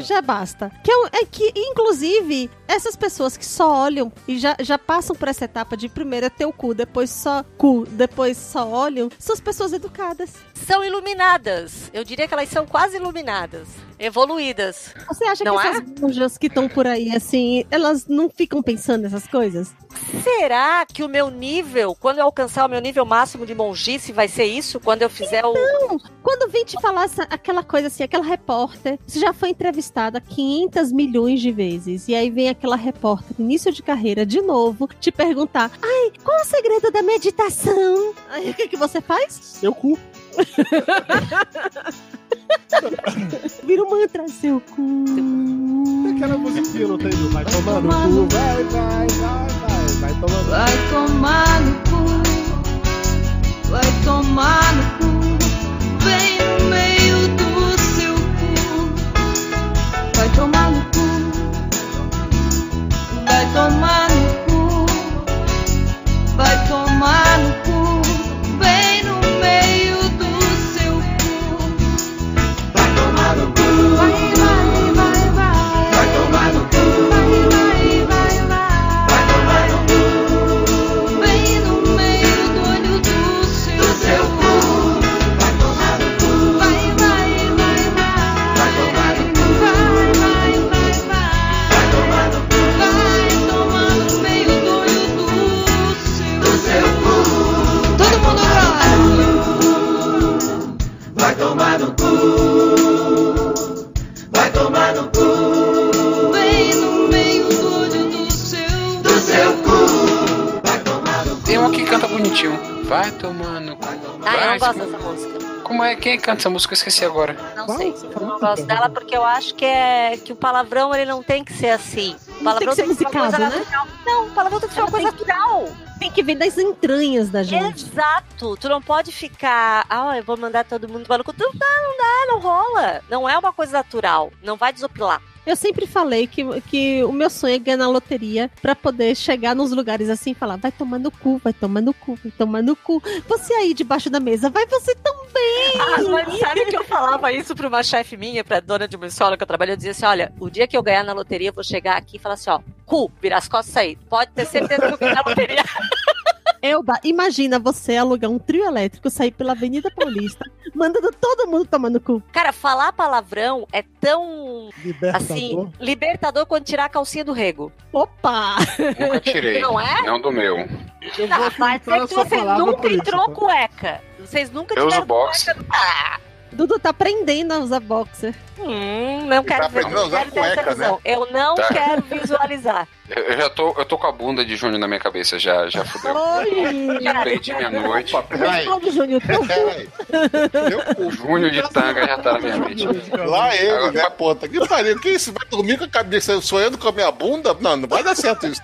D: já basta. Que é, um- é que, inclusive, essas pessoas que só olham e já, já passam por essa etapa de primeiro é teu cu, depois só cu, depois só olham, são as pessoas educadas.
C: São iluminadas. Eu diria que elas são quase iluminadas. Evoluídas.
D: Você acha
C: Não
D: que
C: é?
D: essas monjas que estão por aí, assim, elas não ficam pensando nessas coisas?
C: Será que o meu nível, quando eu alcançar o meu nível máximo de mongice, vai ser isso? Quando eu fizer o.
D: Quando vem te falar essa- aquela coisa assim, aquela repórter, você já foi entrevistada 500 milhões de vezes, e aí vem aquela repórter, início de carreira, de novo, te perguntar, ai, qual é o segredo da meditação? Aí o que, que você faz?
A: Seu cu.
D: Vira um mantra, seu cu.
A: Aquela musiquinha, não tem? do Vai tomar no cu, vai, vai, vai, vai. Vai tomar no
F: Vai tomar no cu, vai tomar no cu, bem no meio do seu cu. Vai tomar no cu, vai tomar 21. Vai
B: tomando.
C: Ah, eu não gosto dessa música.
B: Como é? Quem canta essa música? Eu esqueci agora.
C: Não sei. Eu não gosto dela porque eu acho que, é, que o palavrão ele não tem que ser assim. O
D: né?
C: palavrão tem
D: que ser musicado,
C: coisa
D: né?
C: Natural. Não, o palavrão tem que ser
D: Ela uma
C: coisa natural.
D: Tem que vir das entranhas da gente.
C: Exato. Tu não pode ficar, ah, eu vou mandar todo mundo maluco. Não dá, não dá, não rola. Não é uma coisa natural. Não vai desopilar.
D: Eu sempre falei que, que o meu sonho é ganhar na loteria pra poder chegar nos lugares assim e falar: vai tomar no cu, vai tomar no cu, vai tomar no cu. Você aí debaixo da mesa, vai você também.
C: Ah, mas sabe que eu falava isso pra uma chefe minha, pra dona de uma escola que eu trabalho, eu dizia assim, olha, o dia que eu ganhar na loteria, eu vou chegar aqui e falar assim, ó, cu, virar as costas sair. Pode ter certeza que eu ganhei na loteria.
D: Elba, imagina você alugar um trio elétrico, sair pela Avenida Paulista, mandando todo mundo tomar no cu.
C: Cara, falar palavrão é tão,
A: Libertador.
C: assim, libertador quanto tirar a calcinha do rego.
D: Opa!
B: Nunca tirei.
C: Não é?
B: Não do meu.
A: Eu
C: Tá,
A: vou
C: dizer
A: a
C: que você nunca
A: isso,
C: entrou
A: tá?
C: cueca. Vocês nunca
B: Eu uso
C: tiveram
B: boxe.
C: cueca. Ah,
D: Dudu tá aprendendo a usar boxer.
C: hum, não quero
E: tá
C: ver.
E: aprendendo a
C: Não
E: usar
C: quero ter essa
E: cueca,
C: visão.
E: né?
C: Eu não
B: Tá.
C: quero visualizar.
B: Eu eu já tô, eu tô com a bunda de Júnior na minha cabeça, já, já fudeu.
D: Oi!
B: Já perdi minha noite.
E: Opa,
D: Júnior. teu-
B: Júnior de tanga já tá na minha mente.
E: Lá ele, né, puta? Que pariu? Que isso? Vai dormir com a cabeça sonhando com a minha bunda? Não, não vai dar certo isso.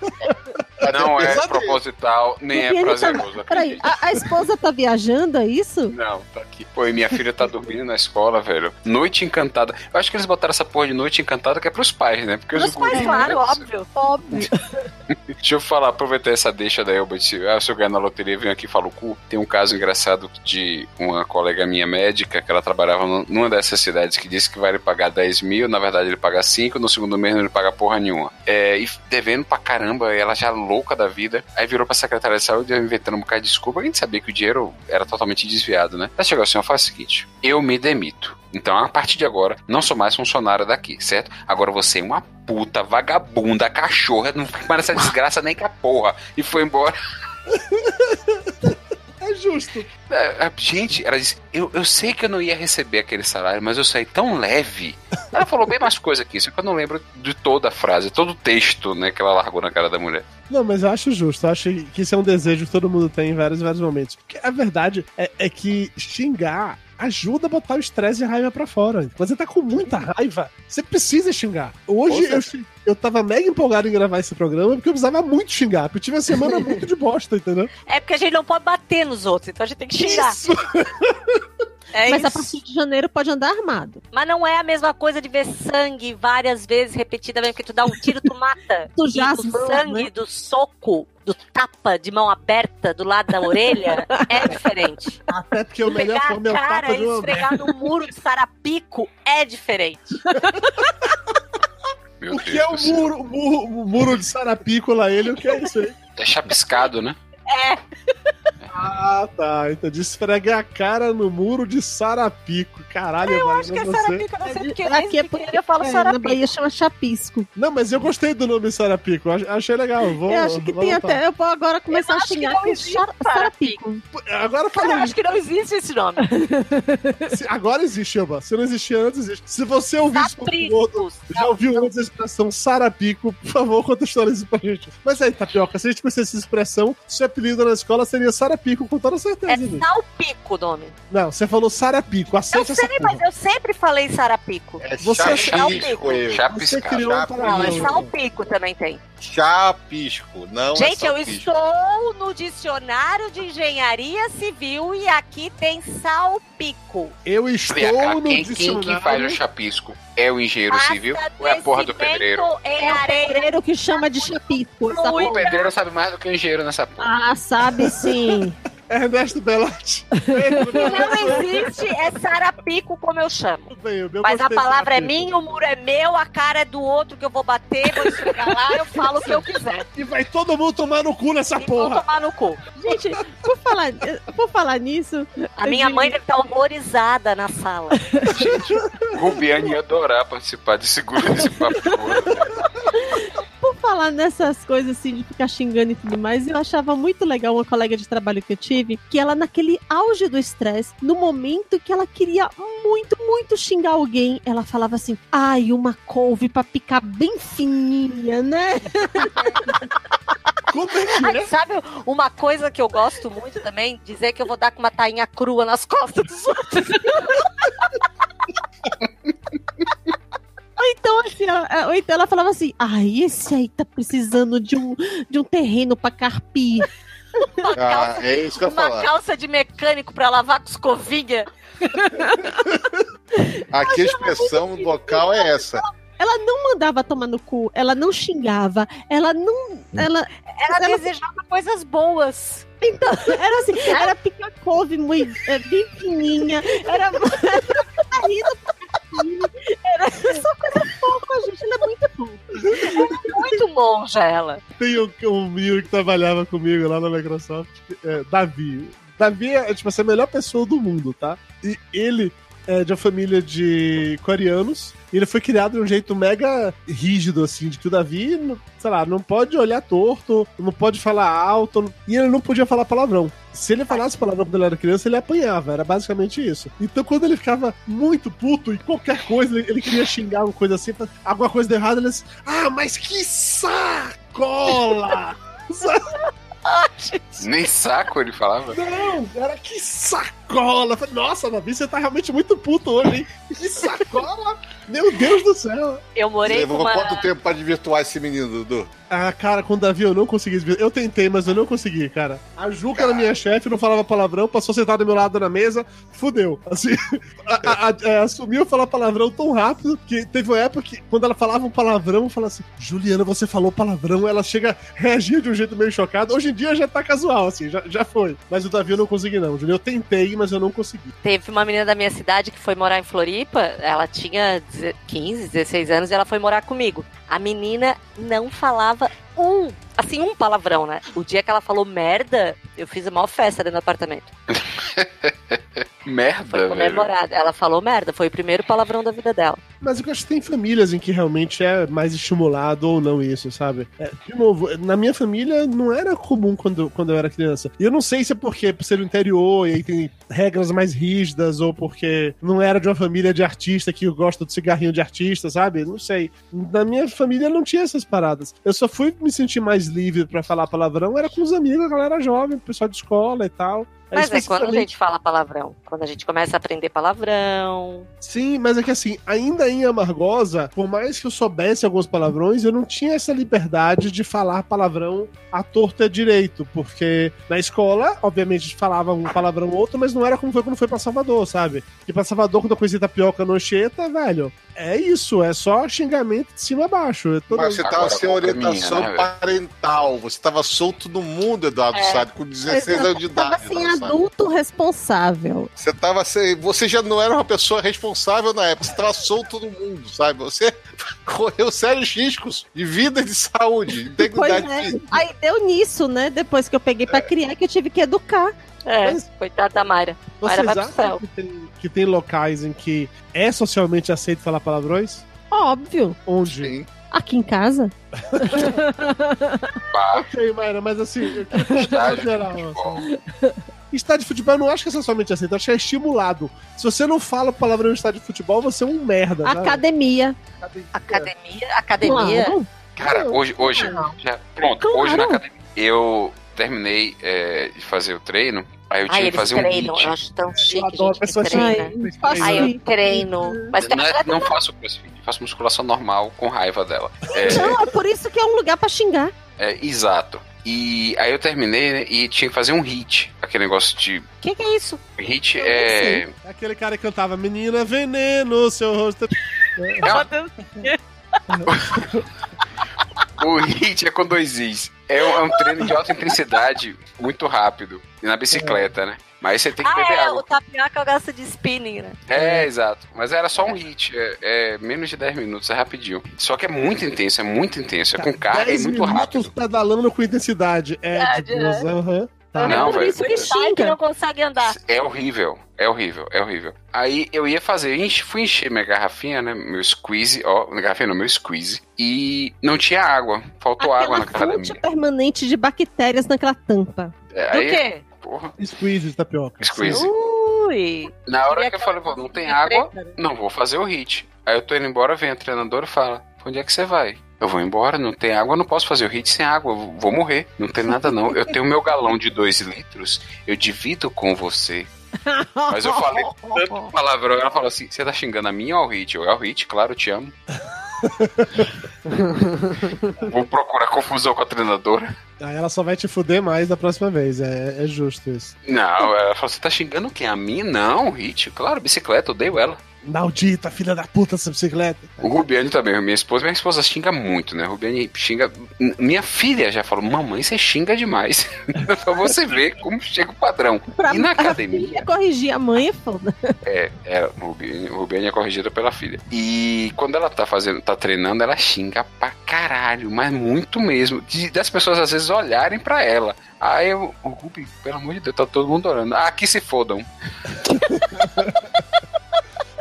B: Não é proposital, nem é
D: tá-
B: prazeroso.
D: Peraí,
B: acredite.
D: a, a esposa tá viajando, é isso?
B: Não, tá aqui. Pô, e minha filha tá dormindo na escola, velho. Noite encantada. Eu acho que eles botaram essa porra de noite encantada que é pros pais, né? Porque
C: Os
B: os
C: pais,
B: guris,
C: claro,
B: né?
C: óbvio.
D: Óbvio.
B: Deixa eu falar, aproveitar essa deixa da Elba. Se, ah, se eu ganhar na loteria, venho aqui e falo cu. Tem um caso engraçado de uma colega minha médica, que ela trabalhava num- numa dessas cidades, que disse que vai pagar 10 mil, na verdade ele paga 5, no segundo mês não ele paga porra nenhuma. É, e devendo pra caramba, ela já louca da vida. Aí virou pra secretária de saúde, inventando um bocado de desculpa. A gente sabia que o dinheiro era totalmente desviado, né? Ela chegou assim, ó, faz o seguinte, eu me demito. Então, a partir de agora, não sou mais funcionária daqui, certo? Agora você é uma puta, vagabunda, cachorra, não mais essa desgraça nem com a porra. E foi embora.
A: É justo.
B: É, é, Gente, ela disse: eu, eu sei que eu não ia receber aquele salário, mas eu saí tão leve. Ela falou bem mais coisa que isso, é que eu não lembro de toda a frase, todo o texto né, que ela largou na cara da mulher.
A: Não, mas eu acho justo. Eu acho que isso é um desejo que todo mundo tem em vários vários momentos. Porque a verdade é, é que xingar ajuda a botar o estresse e a raiva pra fora. Quando você tá com muita raiva, você precisa xingar. Hoje eu, eu tava mega empolgado em gravar esse programa porque eu precisava muito xingar. Porque eu tive uma semana muito de bosta, entendeu?
C: É porque a gente não pode bater nos outros, então a gente tem que xingar.
A: Isso.
C: É
D: Mas a
C: isso.
D: partir de janeiro pode andar armado.
C: Mas não é a mesma coisa de ver sangue várias vezes repetidamente, porque tu dá um tiro, tu mata.
D: Tu
C: E
D: já
C: o sangue do soco, do tapa de mão aberta do lado da orelha é diferente.
A: Até porque o melhor é
C: a
A: o
C: cara
A: tapa de uma
C: esfregar no muro de sarapico é diferente.
B: Meu
A: O que é o
B: do céu.
A: muro, o muro, o muro de Sarapícola, ele, o que é isso aí?
B: É chapiscado, né?
C: É.
A: Ah, tá. Então de esfregar a cara no muro de Sarapico. Caralho, eu
C: Acho que é sarapico, eu não sei porque
D: Aqui é
C: porque eu falo
D: É, na
C: sarapico.
D: Bahia chama chapisco.
A: Não, mas eu gostei do nome Sarapico. Achei legal. Vou,
D: eu acho que
A: vou
D: tem
A: anotar.
D: até. Eu vou agora começar
C: Eu
D: a xingar com sarapico.
A: Agora
C: Eu acho que não existe esse nome.
A: Se- agora existe, Elba. Se não existia antes, existe. Se você ouvir isso outro, já ouviu antes a expressão Sarapico, por favor, contextualize pra gente. Mas aí, Tapioca, se a gente conhecesse essa expressão, seu apelido na escola seria Sarapico, com toda certeza.
C: É salpico o nome.
A: Não, você falou Sarapico,
C: Eu
A: aceita essa
C: sei, mas eu sempre falei sarapico.
E: É
A: Você-
E: chapisco, eu.
A: Você
B: Chapiscado.
A: criou um
E: Chapisco.
C: Não, é salpico também tem.
E: Chapisco, não
C: Gente,
E: é
C: eu estou no dicionário de engenharia civil e aqui tem salpico.
A: Eu estou no
B: quem, quem
A: dicionário.
B: que faz o chapisco? É o engenheiro civil
C: Passa
B: ou é a porra do pedreiro?
D: É o pedreiro que chama de chapisco.
B: O pedreiro sabe mais do que o engenheiro nessa porra.
D: Ah, sabe sim.
A: Ernesto Belatti.
C: Não existe, é sarapico como eu chamo.
A: Bem, eu
C: Mas a
A: de
C: palavra é minha, o muro é meu, a cara é do outro que eu vou bater, vou esfregar lá, eu falo o que eu quiser.
A: E vai todo mundo tomar no cu nessa
C: E vou
A: porra.
C: tomar no cu.
D: Gente, por falar, por falar nisso.
C: A minha
D: digo-
C: mãe deve estar horrorizada na sala.
B: Rubiane ia adorar participar desse grupo desse papo.
D: falar nessas coisas assim de ficar xingando e tudo mais, eu achava muito legal uma colega de trabalho que eu tive, que ela naquele auge do estresse, no momento que ela queria muito, muito xingar alguém, ela falava assim: "Ai, uma couve pra picar bem fininha, né?"
A: Como é que é?
C: sabe uma coisa que eu gosto muito também? Dizer que eu vou dar com uma tainha crua nas costas dos outros.
D: Ou então, assim, ela, ou então ela falava assim: "Ai, esse aí tá precisando de um, de um terreno pra carpir."
C: Uma,
E: Ah,
C: calça,
E: é isso que eu ia
C: uma calça de mecânico pra lavar com escovinha.
E: Aqui a expressão local é essa.
D: ela não mandava tomar no cu, ela não xingava, ela não. Ela,
C: Ela
D: ela-
C: desejava coisas boas.
D: Então, era assim, era pica couve muito, é, bem fininha, era. era era só coisa fofa, gente. Ela é muito fofa.
C: Muito monja ela.
A: Tem um, um menino que trabalhava comigo lá na Microsoft, é, Davi. Davi é, tipo, assim, a melhor pessoa do mundo, tá? E ele é de uma família de coreanos. E ele foi criado de um jeito mega rígido, assim, de que o Davi, sei lá, não pode olhar torto, não pode falar alto, e ele não podia falar palavrão. Se ele falasse palavrão quando ele era criança, ele apanhava, era basicamente isso. Então, quando ele ficava muito puto e qualquer coisa, ele, queria xingar uma coisa assim, alguma coisa deu errado, ele disse, ah, mas que sacola!
B: Nem saco ele falava.
A: Não, era que sacola! Nossa, Davi, você tá realmente muito puto hoje, hein? Que sacola! Meu Deus do céu!
C: Eu morei
E: Levou
C: com uma...
E: quanto tempo pra desvirtuar esse menino, Dudu?
A: Ah, cara, com o Davi eu não consegui. desvi- Eu tentei, mas eu não consegui, cara. A Juca era minha chefe, não falava palavrão, passou sentado do meu lado na mesa, fudeu. Assim, a- a- a- é, assumiu falar palavrão tão rápido que teve uma época que, quando ela falava um palavrão, eu falava assim: Juliana, você falou palavrão, ela chega a reagir de um jeito meio chocado. Hoje em dia já tá casual, assim, já, já foi. Mas o Davi eu não consegui, não. Eu tentei, mas eu não consegui.
C: Teve uma menina da minha cidade que foi morar em Floripa. Ela tinha 15, 16 anos e ela foi morar comigo. A menina não falava um, assim, um palavrão, né? O dia que ela falou merda, eu fiz a maior festa dentro do apartamento.
B: Merda,
C: Foi
B: velho.
C: comemorada. Ela falou merda, foi o primeiro palavrão da vida dela.
A: Mas eu acho que tem famílias em que realmente é mais estimulado ou não isso, sabe? É, de novo, na minha família não era comum quando, quando eu era criança. E eu não sei se é porque por ser do interior e aí tem regras mais rígidas ou porque não era de uma família de artista que gosta do cigarrinho de artista, sabe? Não sei. Na minha família não tinha essas paradas. Eu só fui me sentir mais livre pra falar palavrão era com os amigos, a galera jovem, pessoal de escola e tal. Aí,
C: Mas é quando a gente fala palavrão. Quando a gente começa a aprender palavrão.
A: Sim, mas é que assim, ainda em Amargosa, por mais que eu soubesse alguns palavrões, eu não tinha essa liberdade de falar palavrão à torta direito, porque na escola, obviamente, a gente falava um palavrão ou outro, mas não era como foi quando foi pra Salvador, sabe? E pra Salvador, quando eu conheci tapioca nocheta, velho, é isso, é só xingamento de cima a baixo. É toda-
E: Mas você tava
B: Agora,
E: sem
B: é
E: orientação
B: minha, né,
E: parental. Você tava solto no mundo, Eduardo
C: É.
E: Sade, com 16 anos de
D: Tava
E: idade.
D: assim,
E: não, sabe?
D: Adulto responsável.
E: Você tava sem. Você já não era uma pessoa responsável na época. Você tava solto no mundo, sabe? Você correu sérios riscos de vida e de saúde,
D: Pois
E: integridade
D: é. Aí deu nisso, né? Depois que eu peguei pra criar, que eu tive que educar.
C: É,
A: Mas-
C: coitada da Mayra. Mayra vai pro
A: acham
C: céu.
A: que tem, que tem locais em que é socialmente aceito falar palavrões?
D: Óbvio.
A: Onde?
E: Sim.
D: Aqui em casa.
A: Ok, Mayra, mas assim, eu quero de geral.
B: de
A: assim. Estádio de futebol eu não acho que é socialmente aceito, eu acho que é estimulado. Se você não fala palavrão no estádio de futebol, você é um merda. sabe?
D: Academia.
C: Academia, academia.
D: Claro.
B: cara, hoje, hoje,
C: Não.
B: já, pronto,
D: Claro.
B: hoje na academia, eu terminei é, de fazer o treino, aí eu tinha
C: Ai,
B: que fazer um
C: treinam.
B: hit.
C: Eu acho tão chique,
A: adoro
C: gente, que treina.
A: chiques.
D: Ai,
C: eu treino. Mas tem
B: Não, é- não faço crossfit, faço musculação normal com raiva dela. É,
D: Não, é por isso que é um lugar pra xingar.
B: é, exato. E aí eu terminei né, e tinha que fazer um hit. Aquele negócio de.
C: O que, que é isso?
B: Hit
D: Eu
B: é.
A: É aquele cara que cantava Menina Veneno, seu rosto.
B: O hit é com dois is. É um, é um treino de alta intensidade muito rápido. E na bicicleta, né? Mas você tem que
C: Ah,
B: beber
C: é,
B: água.
C: o tapioca gosta de spinning, né?
B: É, exato. Mas era só um hit. É, é menos de 10 minutos, é rapidinho. Só que é muito intenso, é muito intenso. É com carga e
A: 10
B: muito
A: minutos
B: rápido.
A: pedalando com intensidade. É,
C: Verdade,
A: de Deus, aham. Tá.
B: Não,
D: é por
B: velho.
D: isso que
C: Sai que
D: xinga.
C: não consegue andar.
B: É horrível, é horrível, é horrível. Aí eu ia fazer, fui encher minha garrafinha, né? Meu squeeze, ó, minha garrafinha não, meu squeeze. E não tinha água, faltou água na
D: Aquela fonte
B: academia.
D: permanente de bactérias naquela tampa.
B: É,
C: Do
B: Aí,
C: quê?
B: Porra,
A: Squeeze de tapioca.
B: squeeze.
C: Ui.
B: Na hora que eu falei, pô, não tem água,
C: preta, né?
B: não vou fazer o hit. Aí eu tô indo embora, vem a treinadora e fala: onde é que você vai? Eu vou embora, não tem água, eu não posso fazer o hit sem água, eu vou morrer. Não tem nada não. Eu tenho meu galão de 2 litros, eu divido com você. Mas eu falei tanto palavrão, ela falou assim: você tá xingando a mim ou ao hit? Eu, é o hit, claro, eu te amo. Vou procurar confusão com a treinadora.
A: Aí ela só vai te fuder mais da próxima vez. É, é justo isso.
B: Não, ela falou: você tá xingando quem? A mim? Não, hit, claro, bicicleta, odeio ela.
A: Maldita filha da puta essa bicicleta.
B: O Rubiane também, minha esposa, minha esposa xinga muito, né? Rubiane xinga. Minha filha já falou, mamãe, você xinga demais. pra você ver como chega o padrão.
D: Pra
B: e na
D: a
B: academia.
D: filha corrigir a mãe é foda.
B: É, é, o Rubiane, Rubiane é corrigida pela filha. E quando ela tá fazendo, tá treinando, ela xinga pra caralho, mas muito mesmo. De- das pessoas às vezes olharem pra ela. Aí eu, o Rubi, pelo amor de Deus, tá todo mundo orando. Ah, que se fodam.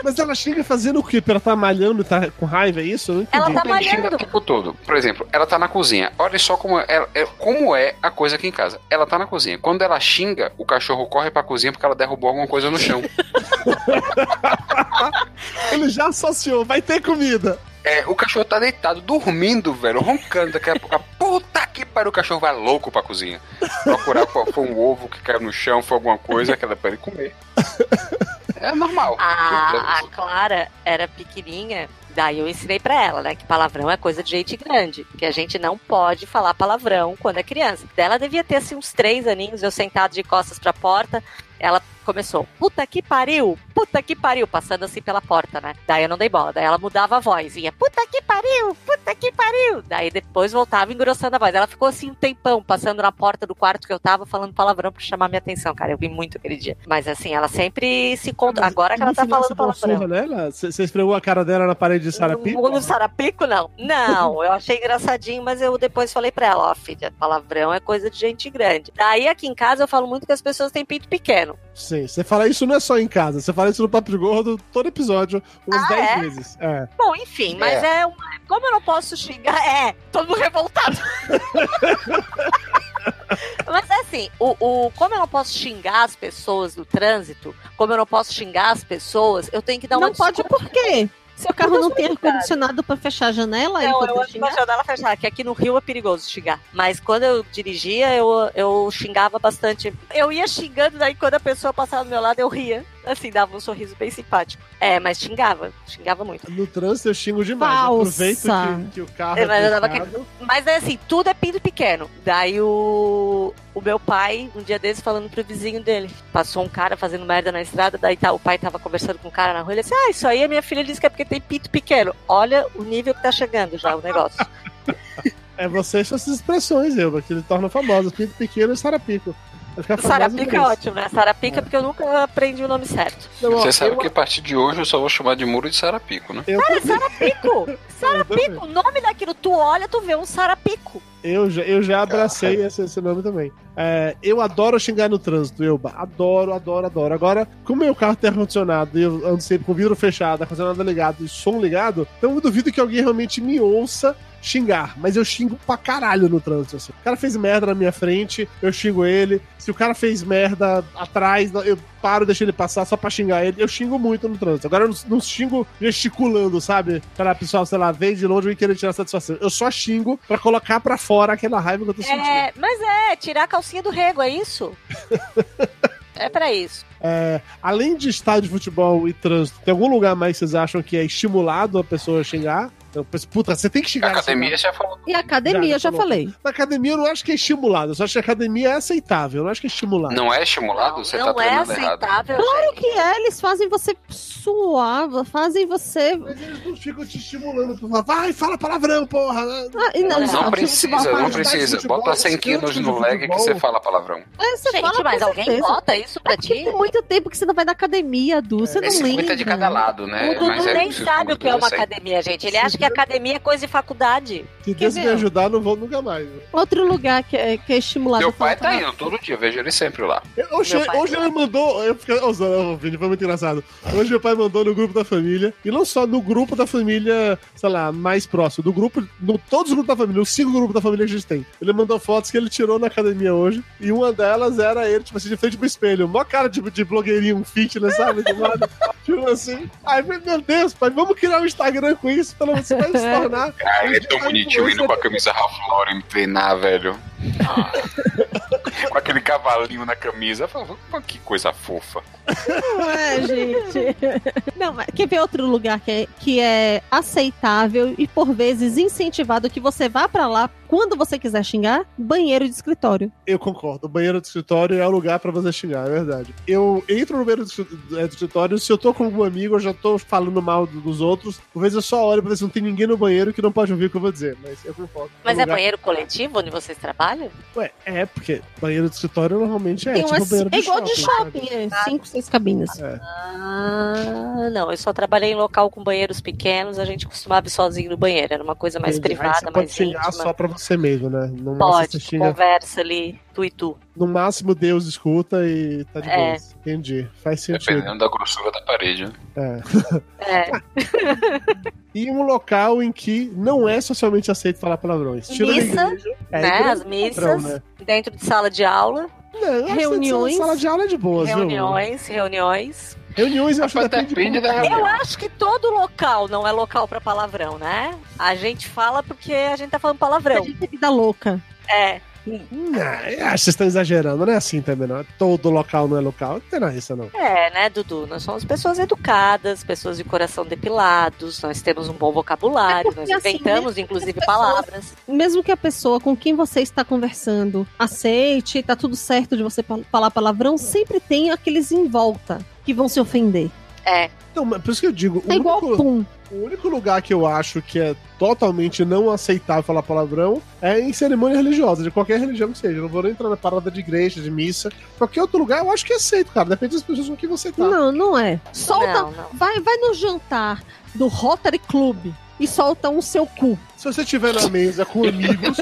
A: Mas ela chega fazendo o quê? Ela tá malhando e tá com raiva, é isso? Eu não entendi.
C: Ela tá
B: xinga o
C: malhando.
B: tempo todo. Por exemplo, ela tá na cozinha. Olha só como é, é- como é a coisa aqui em casa. Ela tá na cozinha. Quando ela xinga, o cachorro corre pra cozinha porque ela derrubou alguma coisa no chão.
A: Ele já associou, vai ter comida.
B: É, o cachorro tá deitado, dormindo, velho, roncando. Daqui a pouco, a puta que pariu, o cachorro vai louco pra cozinha. Procurar foi um ovo que caiu no chão, foi alguma coisa que ela pra ele comer. É normal.
C: A, a Clara era pequenininha, daí eu ensinei pra ela, né, que palavrão é coisa de gente grande, que a gente não pode falar palavrão quando é criança. Ela devia ter assim uns três aninhos, eu sentado de costas pra porta, ela começou, puta que pariu, puta que pariu, passando assim pela porta, né? Daí eu não dei bola, daí ela mudava a voz, ia, puta que pariu, puta que pariu. Daí depois voltava engrossando a voz. Ela ficou assim um tempão, passando na porta do quarto que eu tava, falando palavrão pra chamar minha atenção, cara. Eu vi muito aquele dia. Mas assim, ela sempre se conta. Agora que ela tá falando palavrão.
A: nela? Você você esfregou a cara dela na parede de Sarapi?
C: No, no Sarapico, não. Não, eu achei engraçadinho, mas eu depois falei pra ela, ó, filha, palavrão é coisa de gente grande. Daí aqui em casa eu falo muito que as pessoas têm pinto pequeno.
A: Sim, você fala isso não é só em casa, você fala isso no Papo de Gordo todo episódio, umas
C: Ah,
A: 10
C: é?
A: vezes. É.
C: Bom, enfim, mas é, uma... como eu não posso xingar, é, todo revoltado. mas é assim, o, o, como eu não posso xingar as pessoas no trânsito, como eu não posso xingar as pessoas, eu tenho que dar uma
D: Não pode
C: desculpa.
D: por quê? Seu carro não tem ar-condicionado pra fechar a janela?
C: Não, eu ando a janela fechada, que aqui no Rio é perigoso xingar. Mas quando eu dirigia, eu, eu xingava bastante. Eu ia xingando, daí quando a pessoa passava do meu lado, eu ria. Assim, dava um sorriso bem simpático. É, mas xingava, xingava muito.
A: No trânsito eu xingo demais.
D: Falsa.
A: Aproveito que, que o carro
C: É,
A: é,
C: mas eu dava
A: fechado.
C: Mas é assim, tudo é pinto pequeno. Daí o, o meu pai, um dia desses, falando pro vizinho dele. Passou um cara fazendo merda na estrada, daí tá, o pai tava conversando com um cara na rua, ele disse, ah, isso aí a minha filha disse que é porque tem pinto pequeno. Olha o nível que tá chegando já o negócio.
A: É você e suas expressões, Elba, que ele torna famoso. Pinto pequeno e Sarapico.
C: Sarapica é ótimo, né? Sarapica porque eu nunca aprendi o nome certo.
A: Não, ó,
B: Você sabe
A: eu-
B: que a partir de hoje eu só vou chamar de muro de Sarapico, né?
A: Eu,
C: Cara, Sarapico! Sarapico! O nome daquilo, tu olha, tu vê um Sarapico.
A: eu, já, eu já abracei esse, esse nome também. É, eu adoro xingar no trânsito, Elba. Adoro, adoro, adoro. Agora, como meu carro tem ar-condicionado e eu ando sempre com o vidro fechado, ar-condicionado ligado e som ligado, então eu duvido que alguém realmente me ouça xingar, mas eu xingo pra caralho no trânsito. assim. O cara fez merda na minha frente, eu xingo ele. Se o cara fez merda atrás, eu paro, deixo ele passar só pra xingar ele. Eu xingo muito no trânsito. Agora eu não, não xingo gesticulando, sabe? Pra pessoal, sei lá, ver de longe e querer tirar satisfação. Eu só xingo pra colocar pra fora aquela raiva que eu tô sentindo.
C: É, mas é, tirar a calcinha do rego, é isso? é pra isso.
A: É, além de estádio de futebol e trânsito, tem algum lugar mais que vocês acham que é estimulado a pessoa xingar? Eu penso, puta, você tem que xingar.
B: A academia já falou.
D: E academia,
A: Já,
D: já,
A: já
D: falei.
A: Na academia eu não acho que é estimulado, eu só acho que a academia é aceitável, eu não acho que é estimulado.
B: Não é estimulado? Você
C: não
B: tá
C: é
B: treinando errado.
C: aceitável.
D: Claro que é, eles fazem você suar, fazem você.
A: Mas eles não ficam te estimulando pra falar, vai, fala palavrão, porra.
D: Ah, e
B: Não,
D: não,
B: precisa,
D: futebol,
B: não precisa.
A: futebol,
B: Bota 100
A: esquenta
B: quilos no leg que você fala palavrão.
D: É, você
C: Gente,
D: fala
C: mas alguém
D: certeza.
C: bota isso pra ti?
D: Tem muito tempo que você não vai na academia, Du. Você não
B: Esse
D: lembra.
B: é de cada lado, né?
C: O Dudu
B: Mas é
C: nem
B: preciso
C: sabe o que é uma academia, gente. Ele acha que academia é coisa de faculdade.
A: Se Deus me ajudar, não vou nunca mais.
D: Outro lugar que é, que é estimulado.
B: Meu pai tá indo todo dia, eu vejo ele sempre lá.
A: Hoje, hoje ele mandou. Eu fiquei. Ô, Vini, foi muito engraçado. Hoje meu pai mandou no grupo da família. E não só no grupo da família, sei lá, mais próximo. Do grupo. No, todos os grupos da família, os cinco grupos da família que a gente tem. Ele mandou fotos que ele tirou na academia hoje. E uma delas era ele, tipo assim, de frente pro espelho. Mó cara de, de blogueirinho, um fitness, sabe? De lado. tipo assim. Aí falei, meu Deus, pai, vamos criar um Instagram com isso. Pelo você vai se tornar.
B: Cara, ele é tão bonitinho indo com a camisa Ralph Lauren treinar, velho. Com aquele cavalinho na camisa. Eu falava, "Pô, que coisa fofa.
D: Não é, gente. Não, mas quer ver outro lugar que é, que é aceitável e por vezes incentivado que você vá pra lá quando você quiser xingar? Banheiro de escritório.
A: Eu concordo. O banheiro do escritório é o lugar pra você xingar, é verdade. Eu entro no banheiro é, do escritório, se eu tô com algum amigo, eu já tô falando mal do- dos outros. Por vezes eu só olho pra ver se não tem ninguém no banheiro que não pode ouvir o que eu vou dizer. Mas eu concordo.
C: Mas é
A: lugar-
C: banheiro coletivo onde vocês trabalham?
A: Ué, é, porque banheiro do escritório normalmente é
D: Tem
A: tipo
D: umas-
A: banheiro de
D: é igual de
A: shopping.
D: shopping, é cinco, seis cabines.
A: É.
C: Ah, não. Eu só trabalhei em local com banheiros pequenos. A gente costumava ir sozinho no banheiro. Era uma coisa mais
A: Entendi.
C: Privada, mais
A: pode
C: íntima.
A: só pra você mesmo, né? Máximo,
C: Pode,
A: xinga-
C: conversa ali, tu e tu.
A: no máximo Deus escuta e tá de
C: É.
A: boa. Entendi. Faz sentido.
B: Dependendo da grossura da parede. né?
A: É.
C: É.
A: E um local em que não é socialmente aceito falar palavrões. Tira
C: Missa,
A: igreja. É,
C: né? As
A: é
C: missas,
A: padrão, né?
C: dentro de sala de aula,
A: Não,
D: Reuniões.
A: Sala de aula é de boas, viu?
C: reuniões, reuniões.
A: Reuniões eu acho que depende,
B: depende
A: de
B: da
A: como-
C: Eu acho que todo local não é local pra palavrão, né? A gente fala porque a gente tá falando palavrão.
D: De vida louca.
C: É.
A: Não, eu acho que vocês estão exagerando, não é assim também, não. Todo local não é local. Não tem nada isso, não.
C: É, né, Dudu? Nós somos pessoas educadas, pessoas de coração depilados, nós temos um bom vocabulário,
D: É
C: nós
D: assim,
C: inventamos, inclusive,
D: pessoas-
C: palavras.
D: Mesmo que a pessoa com quem você está conversando aceite, tá tudo certo de você falar palavrão, sempre tem aqueles em volta que vão se ofender.
C: É.
A: Mas por isso que eu digo, o
D: É igual
A: único,
D: pum.
A: O único lugar que eu acho que é totalmente não aceitável falar palavrão é em cerimônia religiosa, de qualquer religião que seja. Eu não vou nem entrar na parada de igreja, de missa. Qualquer outro lugar eu acho que é aceito, cara. Depende das pessoas com que você tá.
D: Não, não é. Solta,
C: Não, não.
D: Vai, vai no jantar do Rotary Club e solta um seu cu.
A: Se você estiver na mesa com amigos,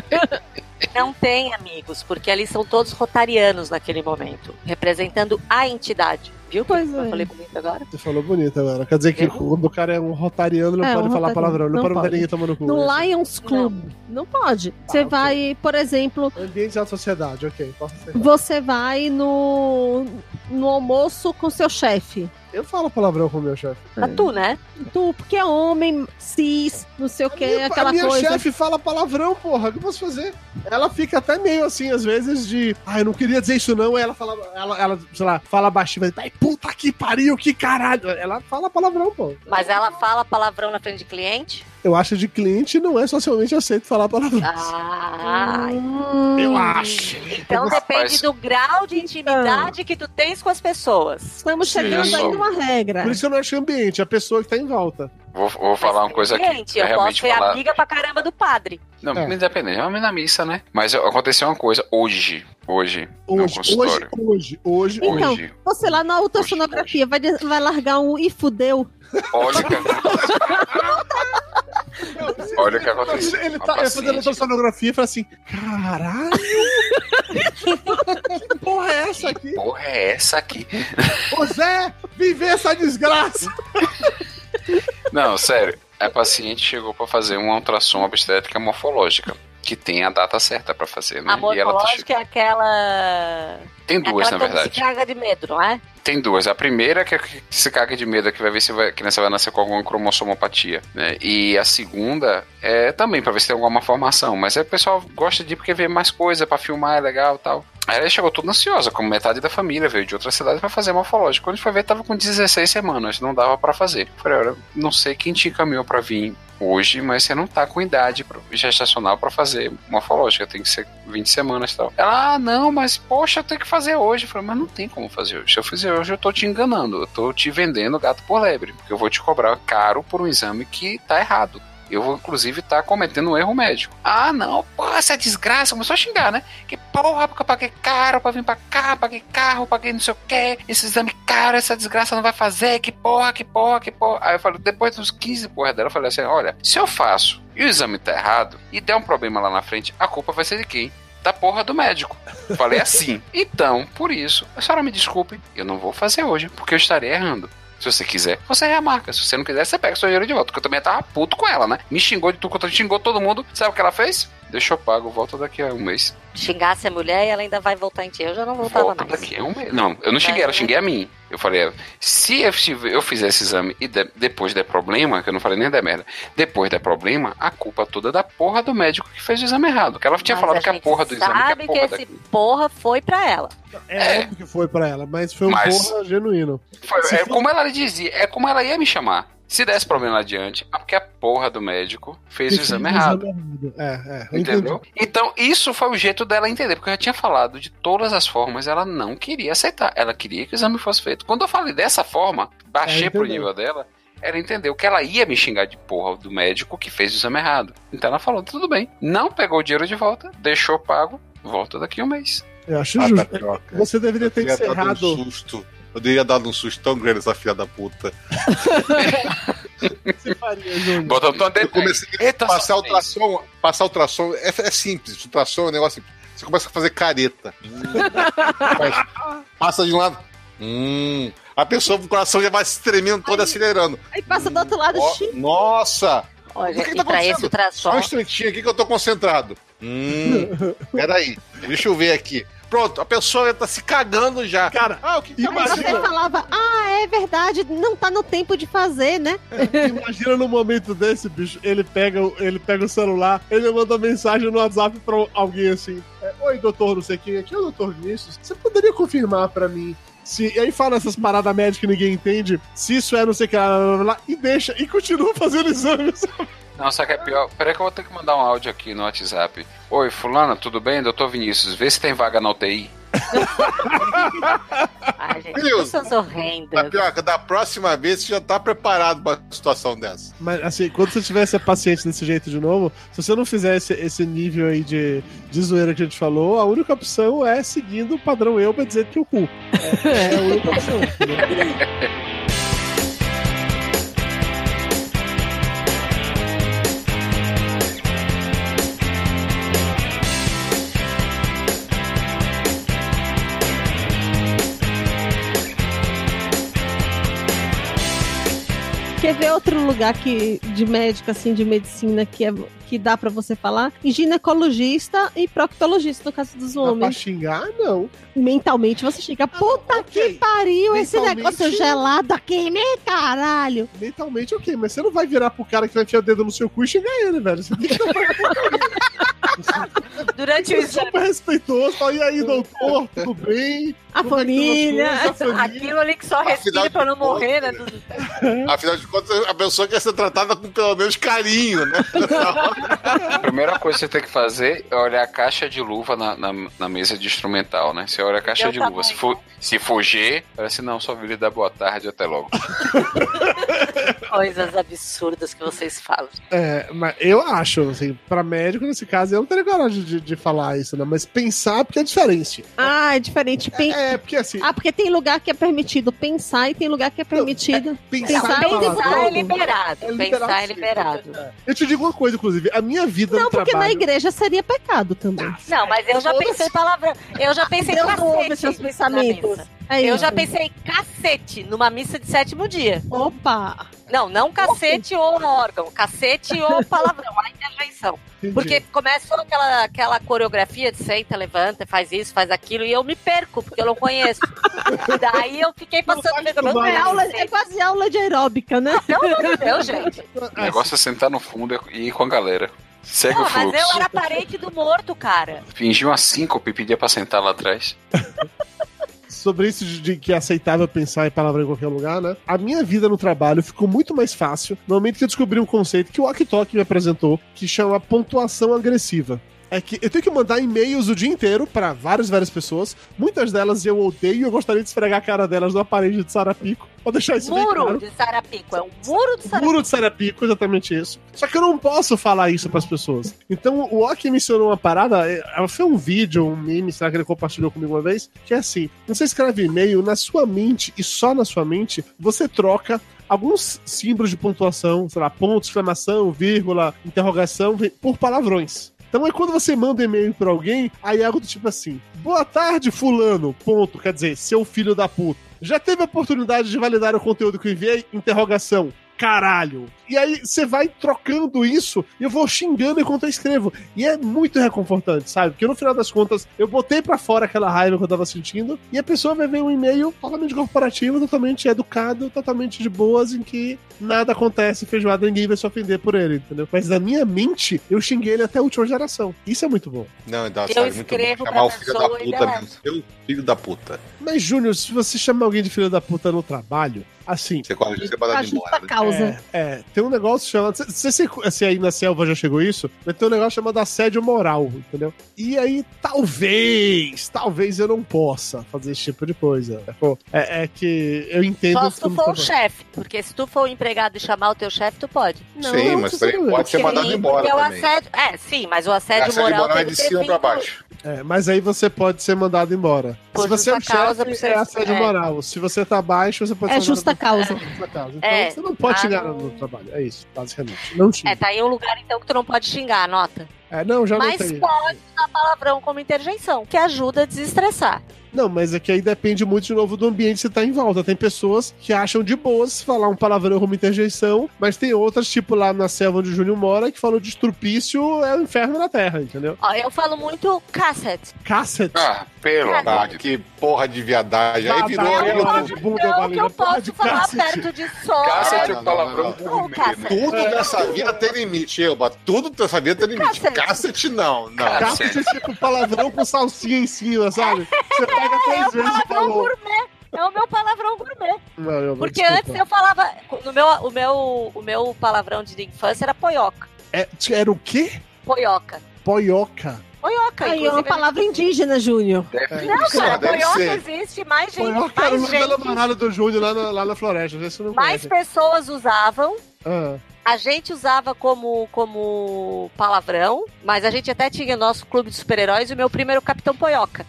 C: Não tem amigos, porque ali são todos rotarianos naquele momento, representando a entidade. Viu?
D: Pois
C: Eu
D: é.
C: falei bonito agora?
A: você falou bonito agora. Quer dizer que quando o cara é um rotariano, não
D: É,
A: pode
D: um
A: falar
D: rotariano.
A: palavrão. Não,
D: Não
A: pode mandar ninguém tomar no cu.
D: No
A: né?
D: Lions Club. Não, pode. Você
A: ok.
D: vai, por exemplo,
A: Ambiente da sociedade, ok.
D: Você vai no, no almoço com seu chefe.
A: Eu falo palavrão com o meu chefe.
C: Pra tu, né?
D: Tu, porque é homem, cis, não sei o que,
A: Minha-
D: aquela
A: a minha
D: coisa.
A: chefe fala palavrão, porra. O que eu posso fazer? Ela fica até meio assim, às vezes, de. Ah, eu não queria dizer isso, não. Aí ela fala, ela, ela sei lá, fala baixinho, mas. Ai, puta que pariu, que caralho. Ela fala palavrão, pô.
C: Mas ela fala palavrão na frente de cliente?
A: Eu acho que de cliente não é socialmente aceito falar palavrão.
C: Ah,
A: Eu acho.
C: então depende do grau de intimidade que tu tens com as pessoas.
D: Estamos chegando
B: Sim.
D: aí numa regra.
A: Por isso que eu não acho é ambiente, é a pessoa que tá em volta.
B: Vou, vou falar uma coisa aqui.
C: Gente,
B: é
C: eu posso
B: realmente
C: ser
B: falar.
C: amiga pra caramba do padre.
B: Não,
A: É.
B: independente, é uma na missa, né? Mas aconteceu uma coisa hoje. Hoje. no
A: Hoje, hoje, hoje, hoje,
D: Então,
B: Hoje.
D: você lá na ultrassonografia vai, vai largar um e fudeu.
B: Olha o que. Olha o que aconteceu.
A: Ele
B: A
A: tá ele fazendo
B: paciente-
A: ultrassonografia e fala assim: caralho! que porra é essa aqui?
B: Porra, é essa aqui?
A: Ô Zé, viver essa desgraça!
B: Não, sério. A paciente chegou pra fazer uma ultrassom obstétrica morfológica. Que tem a data certa pra fazer, né?
C: A
B: tá
C: morfológica é aquela.
B: Tem duas,
C: é
B: na
C: aquela que
B: verdade.
C: se caga de medo, não é?
B: Tem duas. A primeira que, é que se caga de medo, que vai ver se vai, a criança vai nascer com alguma cromossomopatia, né? E a segunda é também pra ver se tem alguma malformação. Mas aí o pessoal gosta de ir porque vê mais coisa pra filmar, é legal e tal. Aí ela chegou toda ansiosa, como metade da família veio de outra cidade pra fazer morfológico. Quando foi ver, tava com 16 semanas, não dava pra fazer. Falei, olha, não sei quem te encaminhou pra vir hoje, mas você não tá com idade gestacional pra fazer morfológica, tem que ser 20 semanas e tal. Ela, ah, não, mas poxa, eu tenho que fazer hoje. Eu falei, mas não tem como fazer hoje. Se eu fizer hoje, eu tô te enganando, eu tô te vendendo gato por lebre, porque eu vou te cobrar caro por um exame que tá errado. Eu vou, inclusive, estar cometendo um erro médico. Ah, não, pô, essa desgraça. Começou a xingar, né? Que porra, porque eu paguei caro pra vir pra cá, paguei carro, paguei não sei o quê, esse exame caro, essa desgraça não vai fazer, que porra, que porra, que porra. Aí eu falei, depois dos 15 porra dela, eu falei assim: olha, se eu faço e o exame tá errado e der um problema lá na frente, a culpa vai ser de quem? Da porra do médico. Falei assim. Então, por isso, a senhora me desculpe, eu não vou fazer hoje, porque eu estarei errando. Se você quiser, você remarca. Se você não quiser, você pega seu dinheiro de volta. Porque eu também tava puto com ela, né? Me xingou de tudo quanto xingou todo mundo. Sabe o que ela fez? Deixa eu pago, volta daqui a um mês.
C: Xingasse a mulher e ela ainda vai voltar em ti. Eu já não voltava
B: Volta
C: mais.
B: daqui a um mês. Não, eu não xinguei ela, xinguei a mim. Eu falei, é, se eu, fizer esse exame e de- depois der problema, que eu não falei nem der merda, depois der problema, a culpa toda é da porra do médico que fez o exame errado. Que ela tinha
C: Mas
B: falado que a porra do exame que
C: sabe
B: a
C: que
B: porra
C: esse
B: daquilo.
C: porra foi pra ela.
A: É, óbvio que foi pra ela, mas foi um
B: Mas-
A: porra genuíno.
B: Foi- é como ela dizia, é como ela ia me chamar. Se desse problema lá adiante, é porque a porra do médico fez o exame
A: o
B: errado.
A: errado. É, é. eu
B: Entendeu?
A: entendi.
B: Então, isso foi o jeito dela entender, porque eu já tinha falado de todas as formas, ela não queria aceitar. Ela queria que o exame fosse feito. Quando eu falei dessa forma, baixei
A: É,
B: pro nível dela, ela entendeu que ela ia me xingar de porra do médico que fez o exame errado. Então ela falou: tudo bem. Não pegou o dinheiro de volta, deixou pago, volta daqui a um mês.
A: Eu acho
E: Ah,
A: justo.
E: tapioca.
A: Você deveria ter
E: dado um
A: encerrado.
E: susto. Eu teria dado um susto tão grande essa filha da puta.
A: Você faria, Júnior.
B: Botando tão
E: Eu comecei a
B: Eita,
E: passar
B: só
E: ultrassom. Passar ultrassom é, é simples. Ultrassom é um negócio simples. Você começa a fazer careta. Passa de um lado. Hum. A pessoa, o coração já vai se tremendo todo acelerando.
D: Aí passa do outro lado, xixi.
E: nossa!
C: Olha,
E: O que, que tá acontecendo? Só
C: ultrassom,
E: um instantinho aqui que eu tô concentrado. Hum, peraí, deixa eu ver aqui. Pronto, a pessoa tá se cagando já.
A: Cara,
E: ah, o que tá
D: Você
A: imagina,
D: falava, ah, é verdade, não tá no tempo de fazer, né?
A: imagina no momento desse, bicho, ele pega, o- ele pega o celular, ele manda mensagem no WhatsApp pra alguém assim: é, Oi, doutor, não sei quem, aqui é o doutor Vinícius. Você poderia confirmar pra mim? Se, e aí fala essas paradas médicas que ninguém entende, se isso é não sei o que, lá, lá, lá, lá, e deixa, e continua fazendo exames.
B: Não, o que é pior? Peraí que eu vou ter que mandar um áudio aqui no WhatsApp. Oi, fulana, tudo bem? Doutor Vinícius, vê se tem vaga na UTI.
C: Ai, gente,
E: Deus.
C: pessoas horrendas.
E: Tapioca, da próxima vez você já tá preparado pra uma situação dessa.
A: Mas assim, quando você tiver paciente desse jeito de novo, se você não fizer esse, esse nível aí de, de zoeira que a gente falou, a única opção é seguindo o padrão eu pra dizer que o cu. É, é a única opção.
D: Quer ver outro lugar que, de médico, assim, de medicina, que, é, que dá pra você falar? Ginecologista e proctologista, no caso dos
A: Mas pra
D: homens.
A: xingar, não.
D: Mentalmente você chega, puta
A: ok.
D: que pariu, esse negócio gelado aqui, né, caralho?
A: Mentalmente, ok, mas você não vai virar pro cara que vai enfiar o dedo no seu cu e xingar ele, velho. Você tem que
C: Durante o
A: ser
C: exame,
A: super respeitoso. Fala, e aí, doutor, tudo bem?
D: A
A: é as
D: família.
A: coisas? A família?
C: aquilo ali que só respira pra não morrer, né?
E: Afinal de contas, a pessoa quer ser tratada com pelo menos carinho, né?
B: A primeira coisa que você tem que fazer é olhar a caixa de luva na, na, na mesa de instrumental, né? Você olha a caixa
C: Deu
B: de luva. Se for, se G, parece não, só vir dar boa tarde até logo.
C: Coisas absurdas que vocês falam.
A: É, mas eu acho, assim, pra médico, nesse caso, eu não teria coragem de, de falar isso, né? Mas pensar, porque é diferente.
D: Ah, é diferente. Pen-
A: É, porque assim,
D: Ah, porque tem lugar que é permitido pensar e tem lugar que é permitido.
A: pensar,
D: Pensar
A: é
D: e
A: palavrão.
C: Pensar é liberado.
A: É
C: Pensar é liberado.
A: Eu te digo uma coisa, inclusive, a minha vida
D: Não,
A: no
D: porque na
A: trabalho...
D: igreja seria pecado também.
C: Não, mas eu já pensei palavrão. Eu já pensei
D: Deus não
C: cacete
D: seus
C: na
D: pensamentos.
C: missa.
D: É
C: Eu já pensei cacete numa missa de sétimo dia.
D: Opa!
C: Não, não cacete ou órgão. Cacete ou palavrão, a interjeição.
A: Entendi.
C: Porque começa aquela, aquela coreografia de senta, levanta, faz isso, faz aquilo, e eu me perco, porque eu não conheço. Daí eu fiquei passando
A: tudo,
D: É, aula, é quase aula de aeróbica, né?
C: Pelo amor de Deus, gente.
B: O negócio é sentar no fundo e ir com a galera. Segue
C: Não,
B: o
C: mas eu
B: fluxo.
C: era parente do morto, cara.
B: Fingiu uma síncope e pedia pra sentar lá atrás.
A: Sobre isso de, que é aceitável pensar em palavra em qualquer lugar, né? A minha vida no trabalho ficou muito mais fácil no momento que eu descobri um conceito que o Ok Tok me apresentou, que chama pontuação agressiva. É que eu tenho que mandar e-mails o dia inteiro pra várias, várias pessoas. Muitas delas eu odeio e eu gostaria de esfregar a cara delas numa parede de sarapico. Pra deixar isso bem
C: Muro
A: claro.
C: de Sarapico. É um muro de Sarapico.
A: Muro de Sarapico, exatamente isso. Só que eu não posso falar isso pras pessoas. Então o Ok mencionou uma parada, é, foi um vídeo, um meme, será que ele compartilhou comigo uma vez? Que é assim: você escreve e-mail na sua mente e só na sua mente você troca alguns símbolos de pontuação, sei lá, ponto, exclamação, vírgula, interrogação, por palavrões. Então aí quando você manda um e-mail pra alguém, aí é algo do tipo assim: Boa tarde, fulano, ponto, quer dizer, seu filho da puta. Já teve a oportunidade de validar o conteúdo que enviei? Interrogação. Caralho. E aí você vai trocando isso e eu vou xingando enquanto eu escrevo. E é muito reconfortante, sabe? Porque no final das contas, eu botei pra fora aquela raiva que eu tava sentindo e a pessoa vai ver um e-mail totalmente corporativo, totalmente educado, totalmente de boas, em que nada acontece, feijoada, ninguém vai se ofender por ele, entendeu? Mas na minha mente, eu xinguei ele até a última geração. Isso é muito bom.
E: Não, dá,
C: Eu
E: sabe, muito bom.
C: escrevo
E: Chamar o filho da puta mesmo. Seu filho da puta.
A: Mas, Júnior, se você chama alguém de filho da puta no trabalho, assim.
E: Você corre ser mandado embora. né?
A: É, é, tem um negócio chamado. Você se, se aí na selva já chegou isso, mas tem um negócio chamado assédio moral, entendeu? E aí, talvez, talvez eu não possa fazer esse tipo de coisa. Pô, É, é que eu entendo.
C: Só se tu for o
A: tá-
C: chefe. Porque se tu for o empregado e chamar o teu chefe, tu pode.
E: Sim, mas também pode ser mandado
C: Sim,
E: embora
C: porque o
E: também.
C: assédio- É, sim, mas o assédio,
E: Assédio
C: moral,
E: moral é de cima pra baixo.
A: É, mas aí você pode ser mandado embora.
C: Por
A: se você é o chefe,
C: você-
A: é assédio
C: é.
A: moral. Se você tá abaixo, você pode
D: É
A: ser
D: justa
A: mandado
D: causa.
A: embora. É justa causa. Então
C: É,
A: você não pode
C: tá
A: xingar
C: no-
A: no trabalho. É isso, basicamente. Não xinga.
C: É, tá aí um lugar então que tu não pode xingar, anota.
A: É, não, já
C: Mas
A: notei.
C: pode usar palavrão como interjeição, que ajuda a desestressar.
A: Não, mas é que aí depende muito de novo do ambiente que você tá em volta. Tem pessoas que acham de boas falar um palavrão como interjeição, mas tem outras, tipo lá na selva onde o Júnior mora, que falam de estrupício é o inferno na terra, entendeu?
C: Ó, eu falo muito cassette.
A: Cassette.
E: Ah, pelo amor de que porra de viadagem. Aí virou.
A: é bunda,
C: Não, que eu posso falar
A: cacete.
C: perto de sogra.
B: Cacete é um palavrão
E: não,
B: gourmet.
E: Tudo nessa vida tem limite, Elba. Tudo nessa vida tem limite.
C: Cacete.
E: Cacete não, não.
A: Cacete é tipo palavrão com salsinha em cima, sabe? Você pega
C: É
A: três
C: o
A: vezes e
C: palavrão
A: falou.
C: gourmet. É o meu palavrão gourmet.
A: Não, eu vou
C: Porque
A: desculpa.
C: antes eu falava. No meu, o, meu, o meu palavrão de infância era poioca.
A: É, era o quê?
C: Poioca.
A: Poioca.
C: Poioca,
D: Aí é uma palavra indígena, Júnior.
C: Não, cara,
E: deve
C: poioca existe, mais gente.
A: Poioca era o
C: mais,
A: nome da
C: gente
A: do Júnior lá na, lá na floresta. Não
C: mais
A: conhece.
C: pessoas usavam.
A: Ah,
C: A gente usava como, como palavrão, mas a gente até tinha nosso clube de super-heróis e o meu primeiro Capitão Poioca.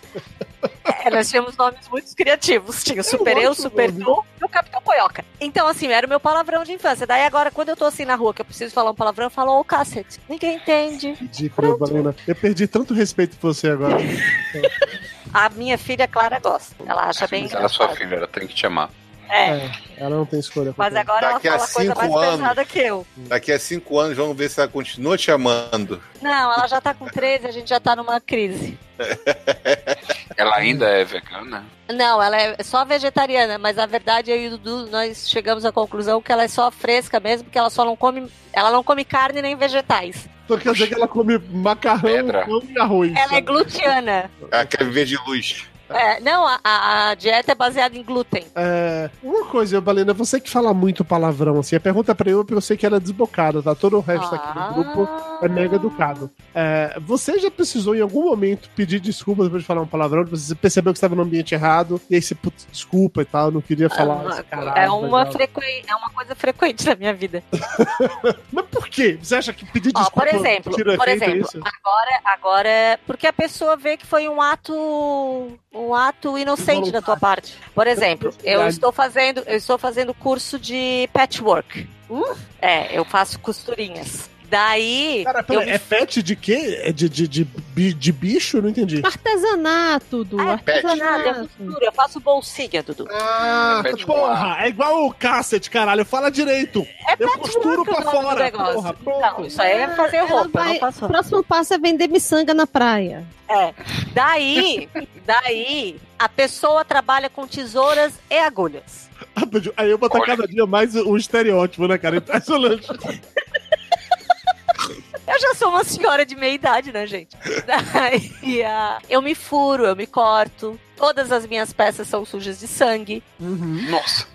C: É, nós tínhamos nomes muito criativos. Tinha o Super Eu,
A: ótimo
C: Super. Tu e o Capitão Poioca. Então, assim, era o meu palavrão de infância. Daí agora, quando eu tô assim na rua, que eu preciso falar um palavrão, eu falo, ô cacete. Ninguém entende.
A: ridículo, Balena. Eu perdi tanto respeito por você agora.
C: A minha filha Clara gosta. Ela acha bem
B: Mas ela é sua filha, ela tem que te amar.
C: É,
A: É, ela não tem escolha.
C: mas agora
E: Daqui
C: ela fala coisa mais
E: anos.
C: pesada que eu.
E: Daqui a cinco anos vamos ver se ela continua te amando.
C: Não, ela já tá com 13, a gente já tá numa crise.
B: Ela ainda é vegana?
C: Não, ela é só vegetariana, mas a verdade eu e o Dudu, nós chegamos à conclusão que ela é só fresca mesmo, porque ela só não come, ela não come carne nem vegetais.
A: Então quer dizer que ela come macarrão,
B: Pedra.
A: pão e arroz.
C: Ela é
A: sabe?
C: glutiana.
E: Ela quer viver de luz.
C: É, não, a, a- dieta é baseada em glúten.
A: É, uma coisa, Balena, você que fala muito palavrão, assim, a pergunta pra eu, porque eu sei que ela é desbocada, tá? Todo o resto aqui do grupo é mega educado. É, você já precisou em algum momento pedir desculpa depois de falar um palavrão? Você percebeu que estava no ambiente errado, e aí você, putz, desculpa e tal, não queria falar esse caralho.
C: é, uma frequen- é uma coisa frequente na minha vida.
A: Mas por quê? Você acha que pedir
C: Ó,
A: desculpa
C: por exemplo, por
A: é
C: exemplo, agora, agora, porque a pessoa vê que foi um ato, um ato inocente da tua parte. Por exemplo, eu estou fazendo, eu estou fazendo curso de patchwork. É, eu faço costurinhas. Daí,
A: Cara, pera,
C: me
A: é pet de quê? É de, de, de, de bicho? Não entendi.
D: Artesanato, Dudu.
C: Ah, artesanato, eu costuro, eu faço bolsinha, Dudu.
A: Ah,
B: É
A: porra, é igual o cacete, caralho. Fala direito.
C: É
A: eu costuro pra fora. Porra, pronto.
C: Não, isso aí é fazer roupa,
D: vai- O próximo passo é vender miçanga na praia.
C: É. Daí, daí, a pessoa trabalha com tesouras e agulhas.
A: Aí eu botar cada dia mais um estereótipo, né, cara? Impressionante.
C: Eu já sou uma senhora de meia idade, né, gente? Daí, ah, eu me furo, eu me corto. Todas as minhas peças são sujas de sangue.
B: Nossa.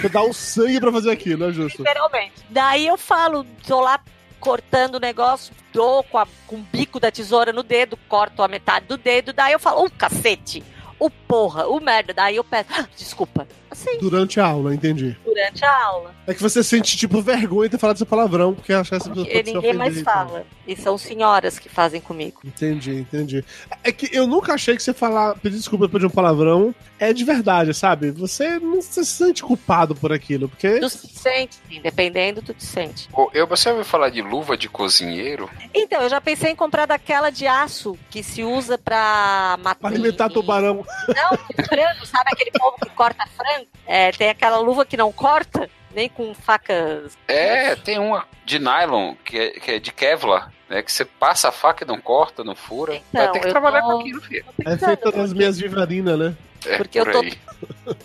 A: Você dá o sangue pra fazer aquilo, é justo.
C: Literalmente. Daí eu falo, tô lá cortando o negócio, dou com, a- com o bico da tesoura no dedo, corto a metade do dedo, daí eu falo, o cacete, o porra, o merda. Daí eu peço, "Ah, desculpa. Assim,
A: Durante a aula, entendi.
C: durante a aula.
A: É que você sente, tipo, vergonha de ter falado esse palavrão, porque acha que essa pessoa
C: E
A: pode
C: ninguém
A: ofender
C: mais fala. E são senhoras que fazem comigo.
A: Entendi, entendi. É que eu nunca achei que você falar, pedir desculpa de um palavrão é de verdade, sabe? Você não se sente culpado por aquilo, porque.
C: Tu se sente, sim, dependendo, tu te sente.
B: Eu, você ouviu falar de luva de cozinheiro?
C: Então, eu já pensei em comprar daquela de aço que se usa pra matar.
A: Pra alimentar tubarão.
C: Não, de frango, sabe aquele povo que corta frango? É, tem aquela luva que não corta. Nem com facas.
B: É, tem uma de nylon, que é, que é de Kevlar, né? Que você passa a faca e não corta, não fura. Vai ter que trabalhar
C: tô-
B: com aquilo, filho.
A: É feita das minhas vivarinas, né?
B: É,
C: Porque eu tô-
B: aí.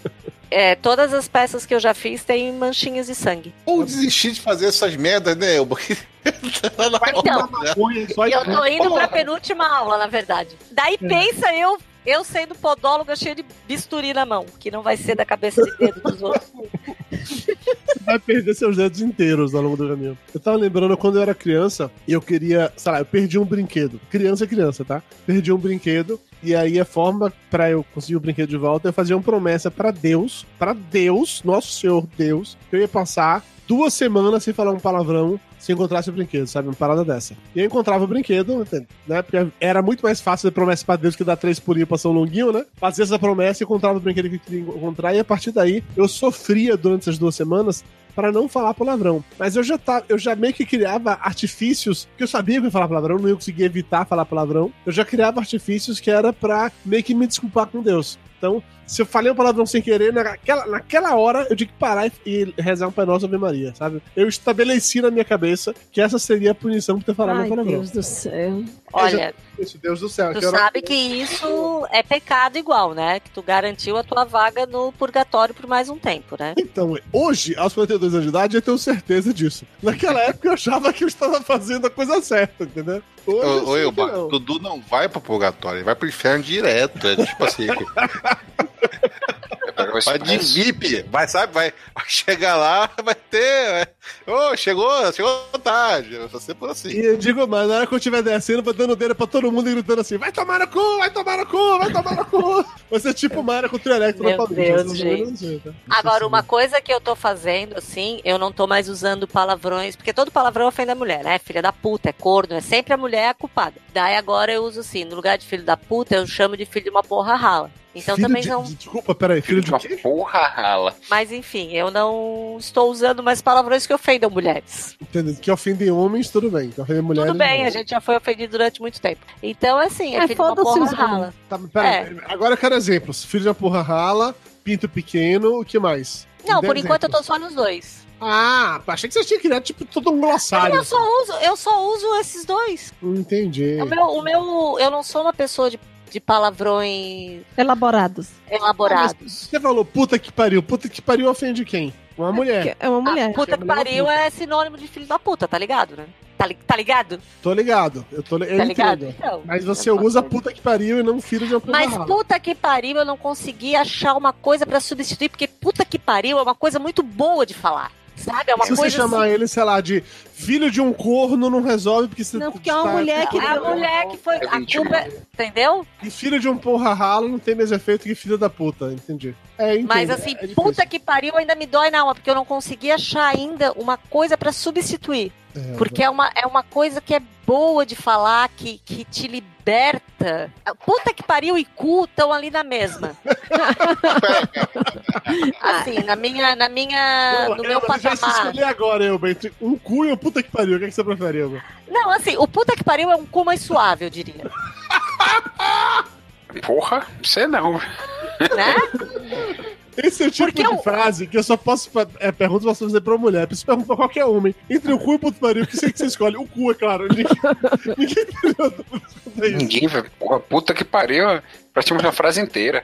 C: É, todas as peças que eu já fiz têm manchinhas de sangue.
E: Ou desistir de fazer essas merdas, né, Elba? Tá
C: Então, Eu tô indo pra penúltima aula, na verdade. Daí pensa eu, eu sendo podóloga cheia de bisturi na mão, que não vai ser da cabeça de dedo dos outros.
A: Vai perder seus dedos inteiros ao longo do caminho. Eu tava lembrando quando eu era criança e eu queria, sei lá, eu perdi um brinquedo. Criança é criança, tá? Perdi um brinquedo e aí a forma pra eu conseguir o brinquedo de volta, eu fazia uma promessa pra Deus, pra Deus, nosso Senhor Deus, que eu ia passar duas semanas sem falar um palavrão se encontrasse o brinquedo, sabe? Uma parada dessa. E eu encontrava o brinquedo, né? Porque era muito mais fácil fazer promessa pra Deus que dar três pulinhos pra São Longuinho, né? Fazia essa promessa e encontrava o brinquedo que eu queria encontrar. E a partir daí, eu sofria durante essas duas semanas para não falar palavrão. Mas eu já tá, eu já meio que criava artifícios, porque eu sabia que ia falar palavrão, não ia conseguir evitar falar palavrão. Eu já criava artifícios que era pra meio que me desculpar com Deus. Então, se eu falei um palavrão sem querer, naquela, naquela hora eu tinha que parar e, e rezar um Pai Nosso Ave Maria, sabe? Eu estabeleci na minha cabeça que essa seria a punição por ter falado
D: Ai,
A: um palavrão.
D: Deus do céu.
C: Olha,
A: Isso, Deus do céu.
C: tu
A: que era-
C: sabe que isso é pecado igual, né? Que tu garantiu a tua vaga no purgatório por mais um tempo, né?
A: Então, hoje, aos 42 anos de idade, eu tenho certeza disso. Naquela época eu achava que eu estava fazendo a coisa certa, entendeu? Hoje
E: Ô, ô Elba,
A: não.
E: Dudu não vai pro purgatório, ele vai pro inferno direto. É tipo assim. vai de VIP, vai, sabe? Vai, vai chegar lá, vai ter. Vai, Ô, chegou, chegou tarde. Vai ser por assim.
A: E eu digo, mas na hora que eu estiver descendo, vou dando dedo pra todo mundo e gritando assim: vai tomar no cu, vai tomar no cu, vai tomar no cu. Vai ser tipo Mara com o trio elétrico
C: Meu
A: na família.
C: Deus, gente. Agora, uma coisa que eu tô fazendo, assim, eu não tô mais usando palavrões, porque todo palavrão ofende a mulher, né? Filha da puta, é corno, é sempre a mulher a culpada. Daí agora eu uso assim, no lugar de filho da puta, eu chamo de filho de uma porra rala. Então
A: Filho
C: também
A: de-
C: não.
A: de- Desculpa, peraí, filho de
B: Uma
A: quê?
B: porra rala.
C: Mas enfim, eu não estou usando mais palavrões que ofendam mulheres.
A: Entendeu? Que ofendem homens, tudo bem. Que ofendem mulheres.
C: Tudo bem,
A: não.
C: a gente já foi ofendido durante muito tempo. Então, assim, é
D: É,
C: filho de uma porra rala.
A: Tá, peraí,
C: É.
A: Agora eu quero exemplos. Filho de uma porra rala, pinto pequeno, o que mais?
C: Não, por enquanto eu tô só nos dois.
A: Ah, achei que você tinha criado tipo todo um glossário.
C: Eu só uso, eu só uso esses dois.
A: Entendi.
C: O meu, o meu, eu não sou uma pessoa de, de palavrões
D: Elaborados.
C: elaborados.
A: Você falou puta que pariu. Puta que pariu ofende quem? Uma mulher.
D: É uma mulher.
C: Ah, puta que pariu é sinônimo de filho da puta, tá ligado, né? Tá, li- tá ligado?
A: Tô ligado. Eu tô li- eu
C: Tá ligado?
A: entendo.
C: Então,
A: Mas você
C: eu
A: usa
C: sei.
A: puta que pariu e não filho de uma porra
C: Mas puta que pariu, eu não consegui achar uma coisa pra substituir, porque puta que pariu é uma coisa muito boa de falar. Sabe? É uma
A: Se você
C: coisa
A: chamar
C: assim-
A: ele, sei lá, de filho de um corno, não resolve porque você
D: Não, porque é uma
A: tá-
D: mulher que-
C: A mulher que foi. A culpa, é- entendeu?
A: E filho de um porra ralo não tem mesmo efeito que filho da puta, entendi. É, entendo.
C: Mas assim,
A: é difícil.
C: puta que pariu ainda me dói na alma, porque eu não consegui achar ainda uma coisa pra substituir.
A: É,
C: Porque é uma, é uma coisa que é boa de falar, que, que te liberta. Puta que pariu e cu estão ali na mesma. assim, na minha, na minha,
A: Pô,
C: no
A: eu-
C: meu
A: eu já se
C: patamar.
A: escolher agora, Elba, entre um cu e um puta que pariu. O que, é que você prefere, Elba?
C: Não, assim, o puta que pariu é um cu mais suave, eu diria.
B: Porra, você não.
C: Né?
A: Esse é o tipo
C: Porque
A: de
C: eu-
A: frase que eu só posso é, pergunta posso fazer pra mulher. Preciso perguntar pra qualquer homem. Entre o cu e o puta que pariu, o que você, que você escolhe? O cu, é claro. Ninguém, ninguém entendeu.
B: Ninguém. Porra, puta que pariu. Praticamente uma frase inteira.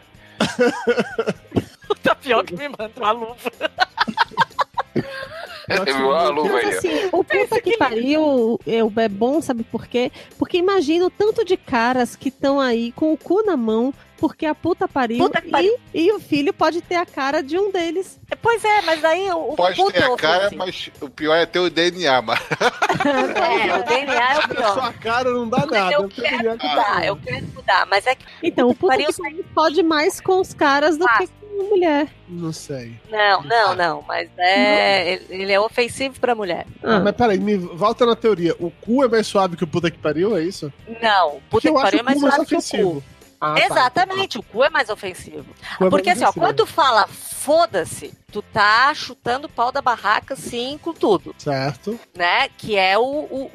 C: Tá pior que me manda uma luva.
B: A aí,
D: Mas assim, o puta que pariu é, é bom, sabe por quê? Porque imagina o tanto de caras que estão aí com o cu na mão, porque a puta pariu,
C: Puta pariu.
D: E, e o filho pode ter a cara de um deles.
C: Pois é, mas aí o,
E: Pode
C: puta
E: ter
C: é
E: a cara,
C: ofensivo.
E: mas o pior é ter o DNA, mas.
C: É, o DNA é o pior.
A: Sua cara não dá
C: Mas
A: nada.
C: eu
A: tem
C: quero
A: ninguém-
C: mudar, eu quero mudar, mas é que.
D: Então, o puta
C: pariu
D: que pariu pode mais com os caras do
C: Ah.
D: que com a mulher.
A: Não sei.
C: Não, não, não, mas é. Ele, ele é ofensivo pra mulher.
A: Ah,
D: Ah.
A: mas peraí, me volta na teoria. O cu é mais suave que o puta que pariu, é isso?
C: Não,
A: Porque
C: puta
A: eu
C: que
A: acho
C: pariu é
A: o
C: mais
A: cu mais
C: suave que o
A: ofensivo.
C: cu.
A: Ah, tá.
C: Exatamente, o cu é mais ofensivo.
A: É
C: Porque
A: mais
C: assim, ó, quando tu fala foda-se, tu tá chutando o pau da barraca, assim, com tudo,
A: Certo.
C: né? Que é o, o,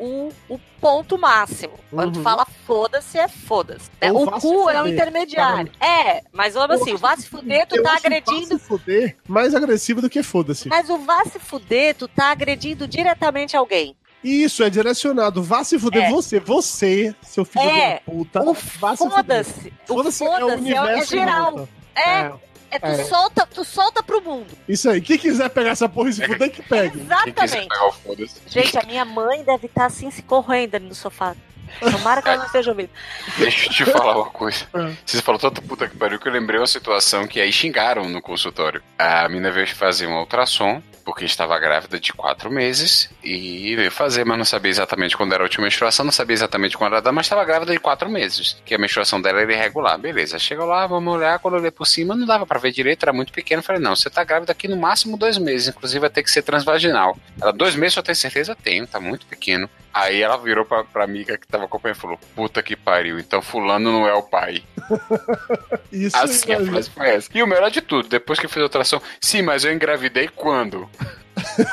C: o, o ponto máximo. Quando tu
A: Uhum.
C: fala foda-se, é foda-se. né? O cu é o
A: fuder.
C: intermediário. É, mas vamos assim, o vá se fuder, tu tá
A: acho o vá
C: agredindo.
A: se fuder mais agressivo do que foda-se.
C: Mas o vá se fuder, tu tá agredindo diretamente alguém.
A: Isso, é direcionado. Vá se fuder
C: É.
A: você, você, seu filho
C: É.
A: da puta.
C: O
A: vá se fuder.
C: foda-se. O
A: Foda-se é o
C: foda-se é, é
A: universo em
C: geral. É, é, tu,
A: é.
C: Solta, tu solta pro mundo.
A: Isso aí. Quem quiser pegar essa porra e se fuder, que pegue.
C: Exatamente.
B: o.
C: Gente, a minha mãe deve estar assim se corroendo ali no sofá. Tomara que ela não esteja ouvindo.
B: Deixa eu te falar uma coisa.
A: É.
B: Você falou tanto puta que pariu que eu lembrei uma situação que aí xingaram no consultório. A mina veio fazer um ultrassom, porque estava grávida de quatro meses, e veio fazer, mas não sabia exatamente quando era a última menstruação, não sabia exatamente quando era, mas estava grávida de quatro meses, que a menstruação dela era irregular. Beleza, chegou lá, vamos olhar, quando eu olhei por cima, não dava pra ver direito, era muito pequeno. Falei, não, você tá grávida aqui no máximo dois meses, inclusive vai ter que ser transvaginal. Ela, dois meses, eu tenho certeza? Tenho, tá muito pequeno. Aí ela virou pra, pra amiga que tava acompanhando e falou: Puta que pariu, então Fulano não é o pai.
A: Isso
B: Assim, a
A: aí.
B: frase foi essa. E o melhor de tudo, depois que eu fiz a ultrassom, sim, mas eu engravidei quando?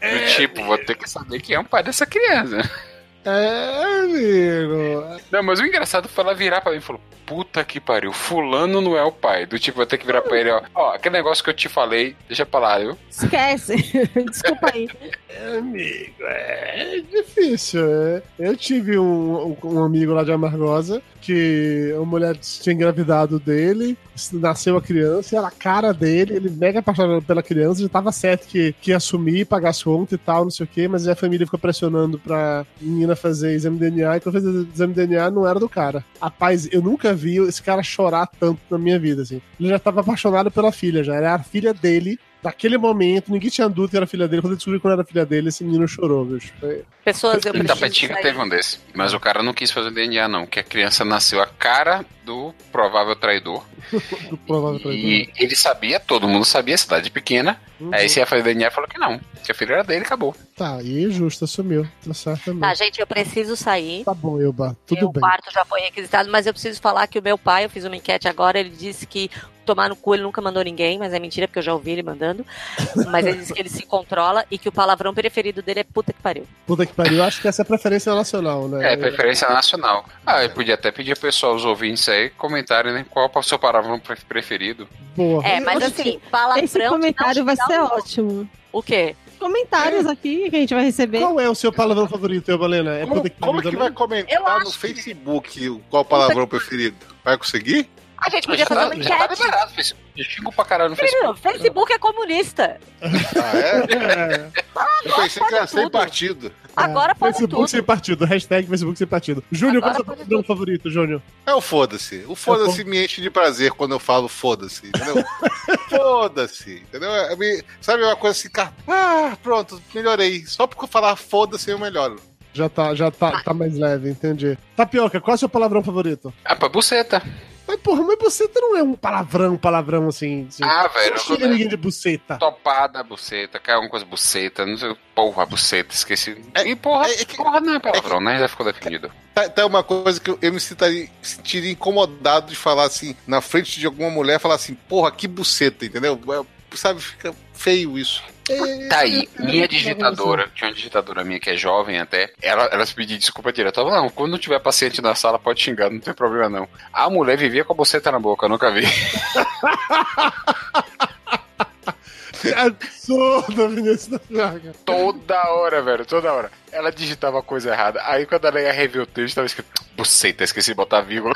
B: Do tipo, vou ter que saber quem é o pai dessa criança.
A: É, amigo.
B: Não, mas o engraçado foi ela virar pra mim e falou: Puta que pariu, Fulano não é o pai. Do tipo, vou ter que virar pra ele, ó. Ó, aquele negócio que eu te falei, deixa pra lá, viu?
D: Esquece. Desculpa aí.
A: É, amigo, é difícil. é. Eu tive um, um- amigo lá de Amargosa que a mulher tinha engravidado dele, nasceu a criança, e era a cara dele, ele mega apaixonado pela criança, já tava certo que, que ia assumir, pagar as contas e tal, não sei o quê, mas aí a família ficou pressionando pra menina fazer exame DNA, e quando exame de DNA não era do cara. Rapaz, eu nunca vi esse cara chorar tanto na minha vida, assim. Ele já tava apaixonado pela filha, já era a filha dele, Naquele momento, ninguém tinha dúvida que era filha dele. Quando eu descobri que não era filha dele, esse menino chorou, bicho. Foi-
C: Pessoas, eu preciso
B: Petinga
C: sair.
B: teve um desse. Mas o cara não quis fazer DNA, não. Que a criança nasceu a cara do provável traidor.
A: do provável traidor.
B: E ele sabia, todo mundo sabia, cidade pequena.
A: Uhum.
B: Aí se ia fazer DNA, falou que não. Que a filha era dele, acabou.
A: Tá, e justo, assumiu. Tá certo também.
C: Tá, gente, eu preciso sair.
A: Tá bom, Elba. Tudo
C: Meu
A: bem.
C: quarto já foi requisitado, mas eu preciso falar que o meu pai, eu fiz uma enquete agora, ele disse que tomar no cu ele nunca mandou ninguém, mas é mentira, porque eu já ouvi ele mandando. Mas ele disse que ele se controla e que o palavrão preferido dele é puta que pariu.
A: Puta que pariu. Acho que essa é a preferência nacional, né?
B: É, preferência nacional. Ah, eu podia até pedir ao pessoal, os ouvintes aí, comentarem, né? Qual é o seu palavrão pre- preferido.
A: Boa.
C: É, mas assim, palavrão.
D: Esse comentário vai ser ótimo.
C: O quê?
D: Comentários aqui que a gente vai receber.
A: Qual é o seu palavrão favorito, Elba Lena? É
E: Como,
A: puta que
E: como que
A: também?
E: vai comentar no Facebook o- qual palavrão preferido? Vai conseguir?
C: A gente podia fazer uma
B: tá
C: enquete.
B: liberado, Facebook. Eu xingo pra caralho no Facebook.
C: Facebook é comunista.
E: Ah, é? Eu pensei que era sem partido.
C: Agora pode
A: Facebook
C: tudo.
A: sem partido. Hashtag Facebook sem partido. Júnior, qual é o seu palavrão favorito, Júnior?
E: É o foda-se. O foda-se me enche de prazer quando eu falo foda-se, entendeu? foda-se, entendeu? É me- Sabe uma coisa assim, cara, ah, pronto, melhorei. Só porque eu falar foda-se eu melhoro.
A: Já tá, já tá, tá mais leve, entendi. Tapioca, qual é o seu palavrão favorito?
B: Ah, pra buceta.
A: Mas, porra, mas buceta não é um palavrão, palavrão assim. assim.
B: Ah, velho,
A: Não xinga
B: eu-
A: ninguém de buceta.
B: Topada, buceta, cai alguma coisa, buceta, não sei, porra, buceta, esqueci. E porra,
E: é que-
B: porra não é palavrão, né? Já ficou definido.
E: Tá, tá uma coisa que eu, eu me sentiria, sentiria incomodado de falar assim, na frente de alguma mulher, falar assim, porra, que buceta, entendeu? É, Sabe, fica feio isso.
B: Tá aí, minha digitadora, tinha uma digitadora minha que é jovem até, ela, ela se pedia desculpa direto. Ela falou, não, quando não tiver paciente na sala, pode xingar, não tem problema não. A mulher vivia com a buceta na boca, eu nunca vi.
A: Que absurdo, Vinícius.
B: Toda hora, velho, toda hora. Ela digitava a coisa errada. Aí quando ela ia rever o texto, tava escrito, buceta, esqueci de botar vírgula.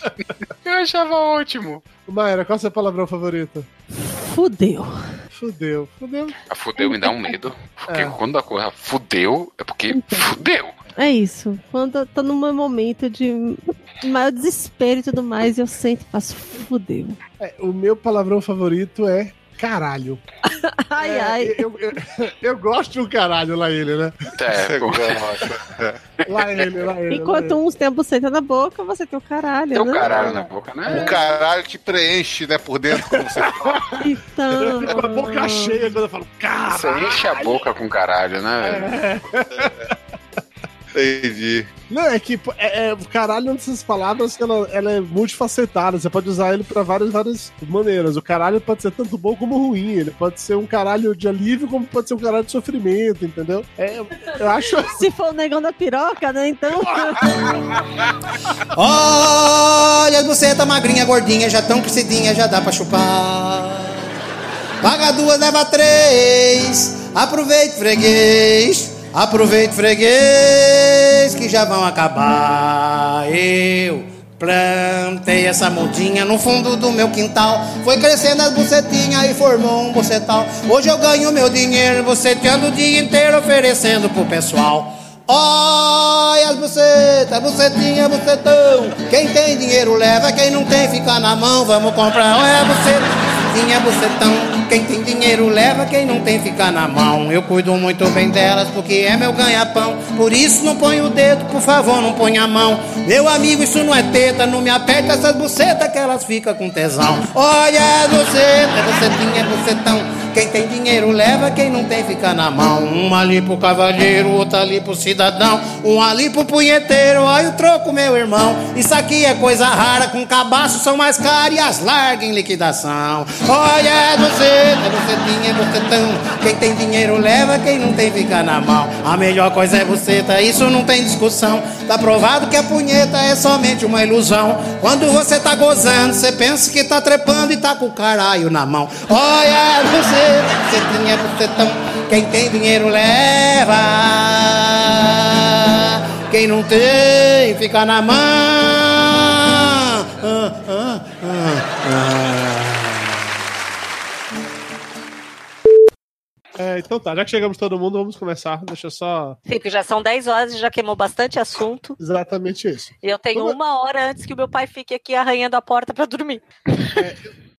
B: eu achava ótimo.
A: Maera, qual é o seu palavrão favorito?
D: Fudeu.
A: Fudeu, fudeu.
B: A fudeu me dá um medo. Porque
A: É.
B: quando a coisa fudeu, é porque fudeu.
D: É isso. Quando eu tô num momento de maior desespero e tudo mais, eu sento e faço fudeu.
A: É, o meu palavrão favorito é caralho.
D: Ai,
A: É,
D: ai.
A: Eu, eu, eu gosto de um caralho lá ele, né?
B: É, pô.
A: Lá ele, lá ele.
D: Enquanto uns têm a buceta na boca, você tem o caralho,
B: Tem um
D: né?
B: caralho na boca, né?
E: O caralho que preenche, né, por dentro, como você fala.
D: Então.
A: Eu fico com a boca cheia quando eu falo
B: Você
A: caralho.
B: enche a boca com caralho, né? velho?
E: Entendi.
A: Não, é que é, é, o caralho é uma dessas palavras que ela, ela é multifacetada. Você pode usar ele pra várias, várias maneiras. O caralho pode ser tanto bom como ruim. Ele pode ser um caralho de alívio, como pode ser um caralho de sofrimento, entendeu? É, eu acho.
D: Se for o negão da piroca, né? Então.
G: Olha as bucetas magrinha, gordinha, já tão crescidinha, já dá pra chupar. Paga duas, leva três. Aproveite, freguês. Aproveite, freguês, que já vão acabar. Eu plantei essa mudinha no fundo do meu quintal. Foi crescendo as bucetinhas e formou um bucetal. Hoje eu ganho meu dinheiro, buceteando o dia inteiro, oferecendo pro pessoal. Olha as bucetas, bucetinha, bucetão. Quem tem dinheiro leva, quem não tem fica na mão. Vamos comprar, olha a bucetinha, bucetão. Quem tem dinheiro leva, quem não tem fica na mão. Eu cuido muito bem delas porque é meu ganha-pão. Por isso não põe o dedo, por favor, não põe a mão. Meu amigo, isso não é teta, não me aperta essas bucetas que elas ficam com tesão. Olha as bucetas, bucetinha, bucetão. Quem tem dinheiro leva, quem não tem fica na mão. Um ali pro cavalheiro, outro ali pro cidadão. Um ali pro punheteiro, olha o troco, meu irmão. Isso aqui é coisa rara, com cabaço são mais caras e as larga em liquidação. Olha você, bucetinha, bucetão. Quem tem dinheiro leva, quem não tem fica na mão. A melhor coisa é buceta, isso não tem discussão. Tá provado que a punheta é somente uma ilusão. Quando você tá gozando, você pensa que tá trepando e tá com o caralho na mão. Olha você, bucetinha, bucetão. Quem tem dinheiro leva. Quem não tem, fica na mão. Ah, ah, ah,
A: É, então tá, já que chegamos todo mundo, vamos começar. Deixa eu só.
C: Sim, porque já são 10 horas e já queimou bastante assunto.
A: Exatamente isso.
C: E eu tenho
A: Vamos-
C: uma hora antes que o meu pai fique aqui arranhando a porta pra dormir.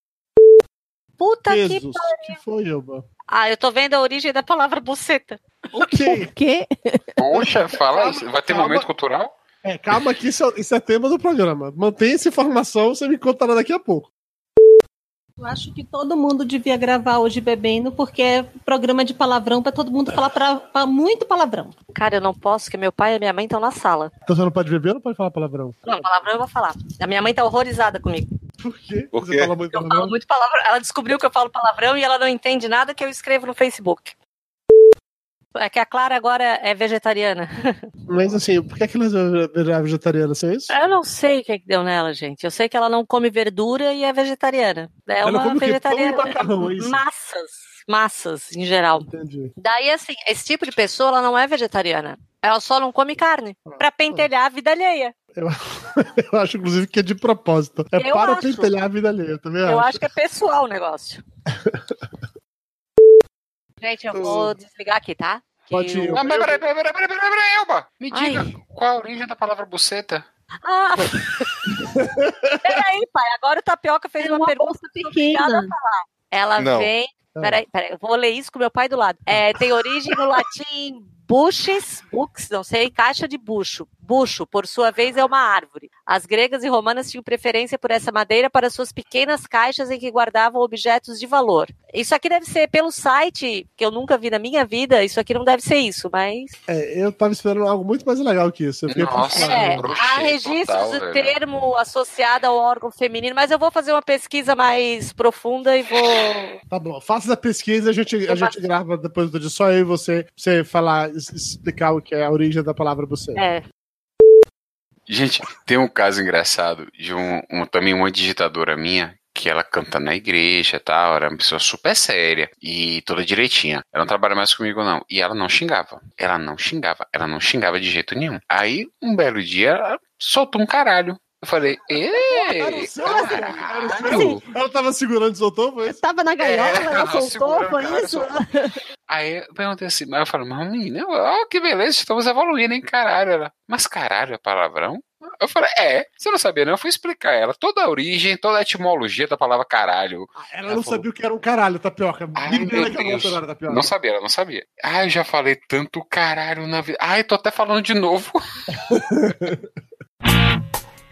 C: Puta que
A: Jesus,
C: pariu.
A: que foi, Elba?
C: Ah, eu tô vendo a origem da palavra buceta.
A: O quê?
D: quê?
B: Poxa, fala isso. Vai ter
A: calma.
B: momento cultural?
A: É, calma que isso, é- isso é tema do programa. Mantenha essa informação, você me contará daqui a pouco.
D: Eu acho que todo mundo devia gravar hoje bebendo, porque é programa de palavrão pra todo mundo falar pra, pra muito palavrão.
C: Cara, eu não posso, porque meu pai e minha mãe estão na sala.
A: Então você não pode beber ou não pode falar palavrão?
C: Não, palavrão eu vou falar. A minha mãe tá horrorizada comigo.
A: Por quê?
E: Por
A: Você fala muito
C: Eu falo
A: palavrão?
C: muito palavrão. Ela descobriu que eu falo palavrão e ela não entende nada que eu escrevo no Facebook. É que a Clara agora é vegetariana.
A: Mas assim, por que, que ela é vegetariana? Assim, é isso?
C: Eu não sei o que, que deu nela, gente. Eu sei que ela não come verdura e é vegetariana. É
A: Ela
C: uma
A: e
C: vegetariana.
A: macarrão, é isso?
C: Massas. Massas, em geral.
A: Entendi.
C: Daí, assim, esse tipo de pessoa, ela não é vegetariana. Ela só não come carne. Pra pentelhar a vida alheia.
A: Eu, eu acho, inclusive, que é de propósito. É
C: Eu
A: para
C: acho.
A: pentelhar a vida alheia, eu também
C: Eu
A: acho.
C: acho que é pessoal o negócio. Gente, eu vou desligar aqui, tá?
A: Pode ir.
B: Não, mas peraí, peraí, peraí, peraí, peraí, peraí, Elba. Me
C: Ai.
B: diga qual a origem da palavra buceta.
C: Ah! Peraí, pai. Agora o Tapioca fez
D: É
C: uma,
D: uma
C: pergunta
D: pequena.
C: falar. Ela
E: Não.
C: vem. Peraí, peraí. Eu vou ler isso com meu pai do lado. É, tem origem no latim buches, bux, não sei, caixa de bucho. Bucho, por sua vez, é uma árvore. As gregas e romanas tinham preferência por essa madeira para suas pequenas caixas em que guardavam objetos de valor. Isso aqui deve ser pelo site, que eu nunca vi na minha vida. Isso aqui não deve ser isso, mas.
A: É, eu tava esperando algo muito mais legal que isso.
B: Nossa.
C: É, há registros
B: total,
C: do
B: velho.
C: termo associado ao órgão feminino, mas eu vou fazer uma pesquisa mais profunda e vou.
A: Tá bom, faça a pesquisa, a gente, a gente grava depois do dia só eu e você, você falar, explicar o que é a origem da palavra você.
C: É.
B: Gente, tem um caso engraçado de um, um- também uma digitadora minha que ela canta na igreja e tal, era uma pessoa super séria e toda direitinha. Ela não trabalha mais comigo, não. E ela não xingava. Ela não xingava. Ela não xingava de jeito nenhum. Aí, um belo dia, ela soltou um caralho. Eu falei,
A: Era
B: ei,
A: o seu, era o seu.
B: caralho.
A: Ela tava segurando e soltou, foi isso?
D: Tava na gaiola,
B: É,
D: ela soltou, foi
B: cara,
D: isso?
B: Aí eu perguntei assim, mas eu falei, mas menina, ó, que beleza, estamos evoluindo, hein, caralho. Ela, mas caralho é palavrão? Eu falei, é, você não sabia, não? Eu fui explicar a ela toda a origem, toda a etimologia da palavra caralho.
A: Ela
B: Ela
A: não
B: falou,
A: sabia o que era um caralho, tapioca.
B: Ai, meu Deus.
A: não era tapioca.
B: Não sabia, ela não sabia. Ai, eu já falei tanto caralho na vida. Ai, tô até falando de novo.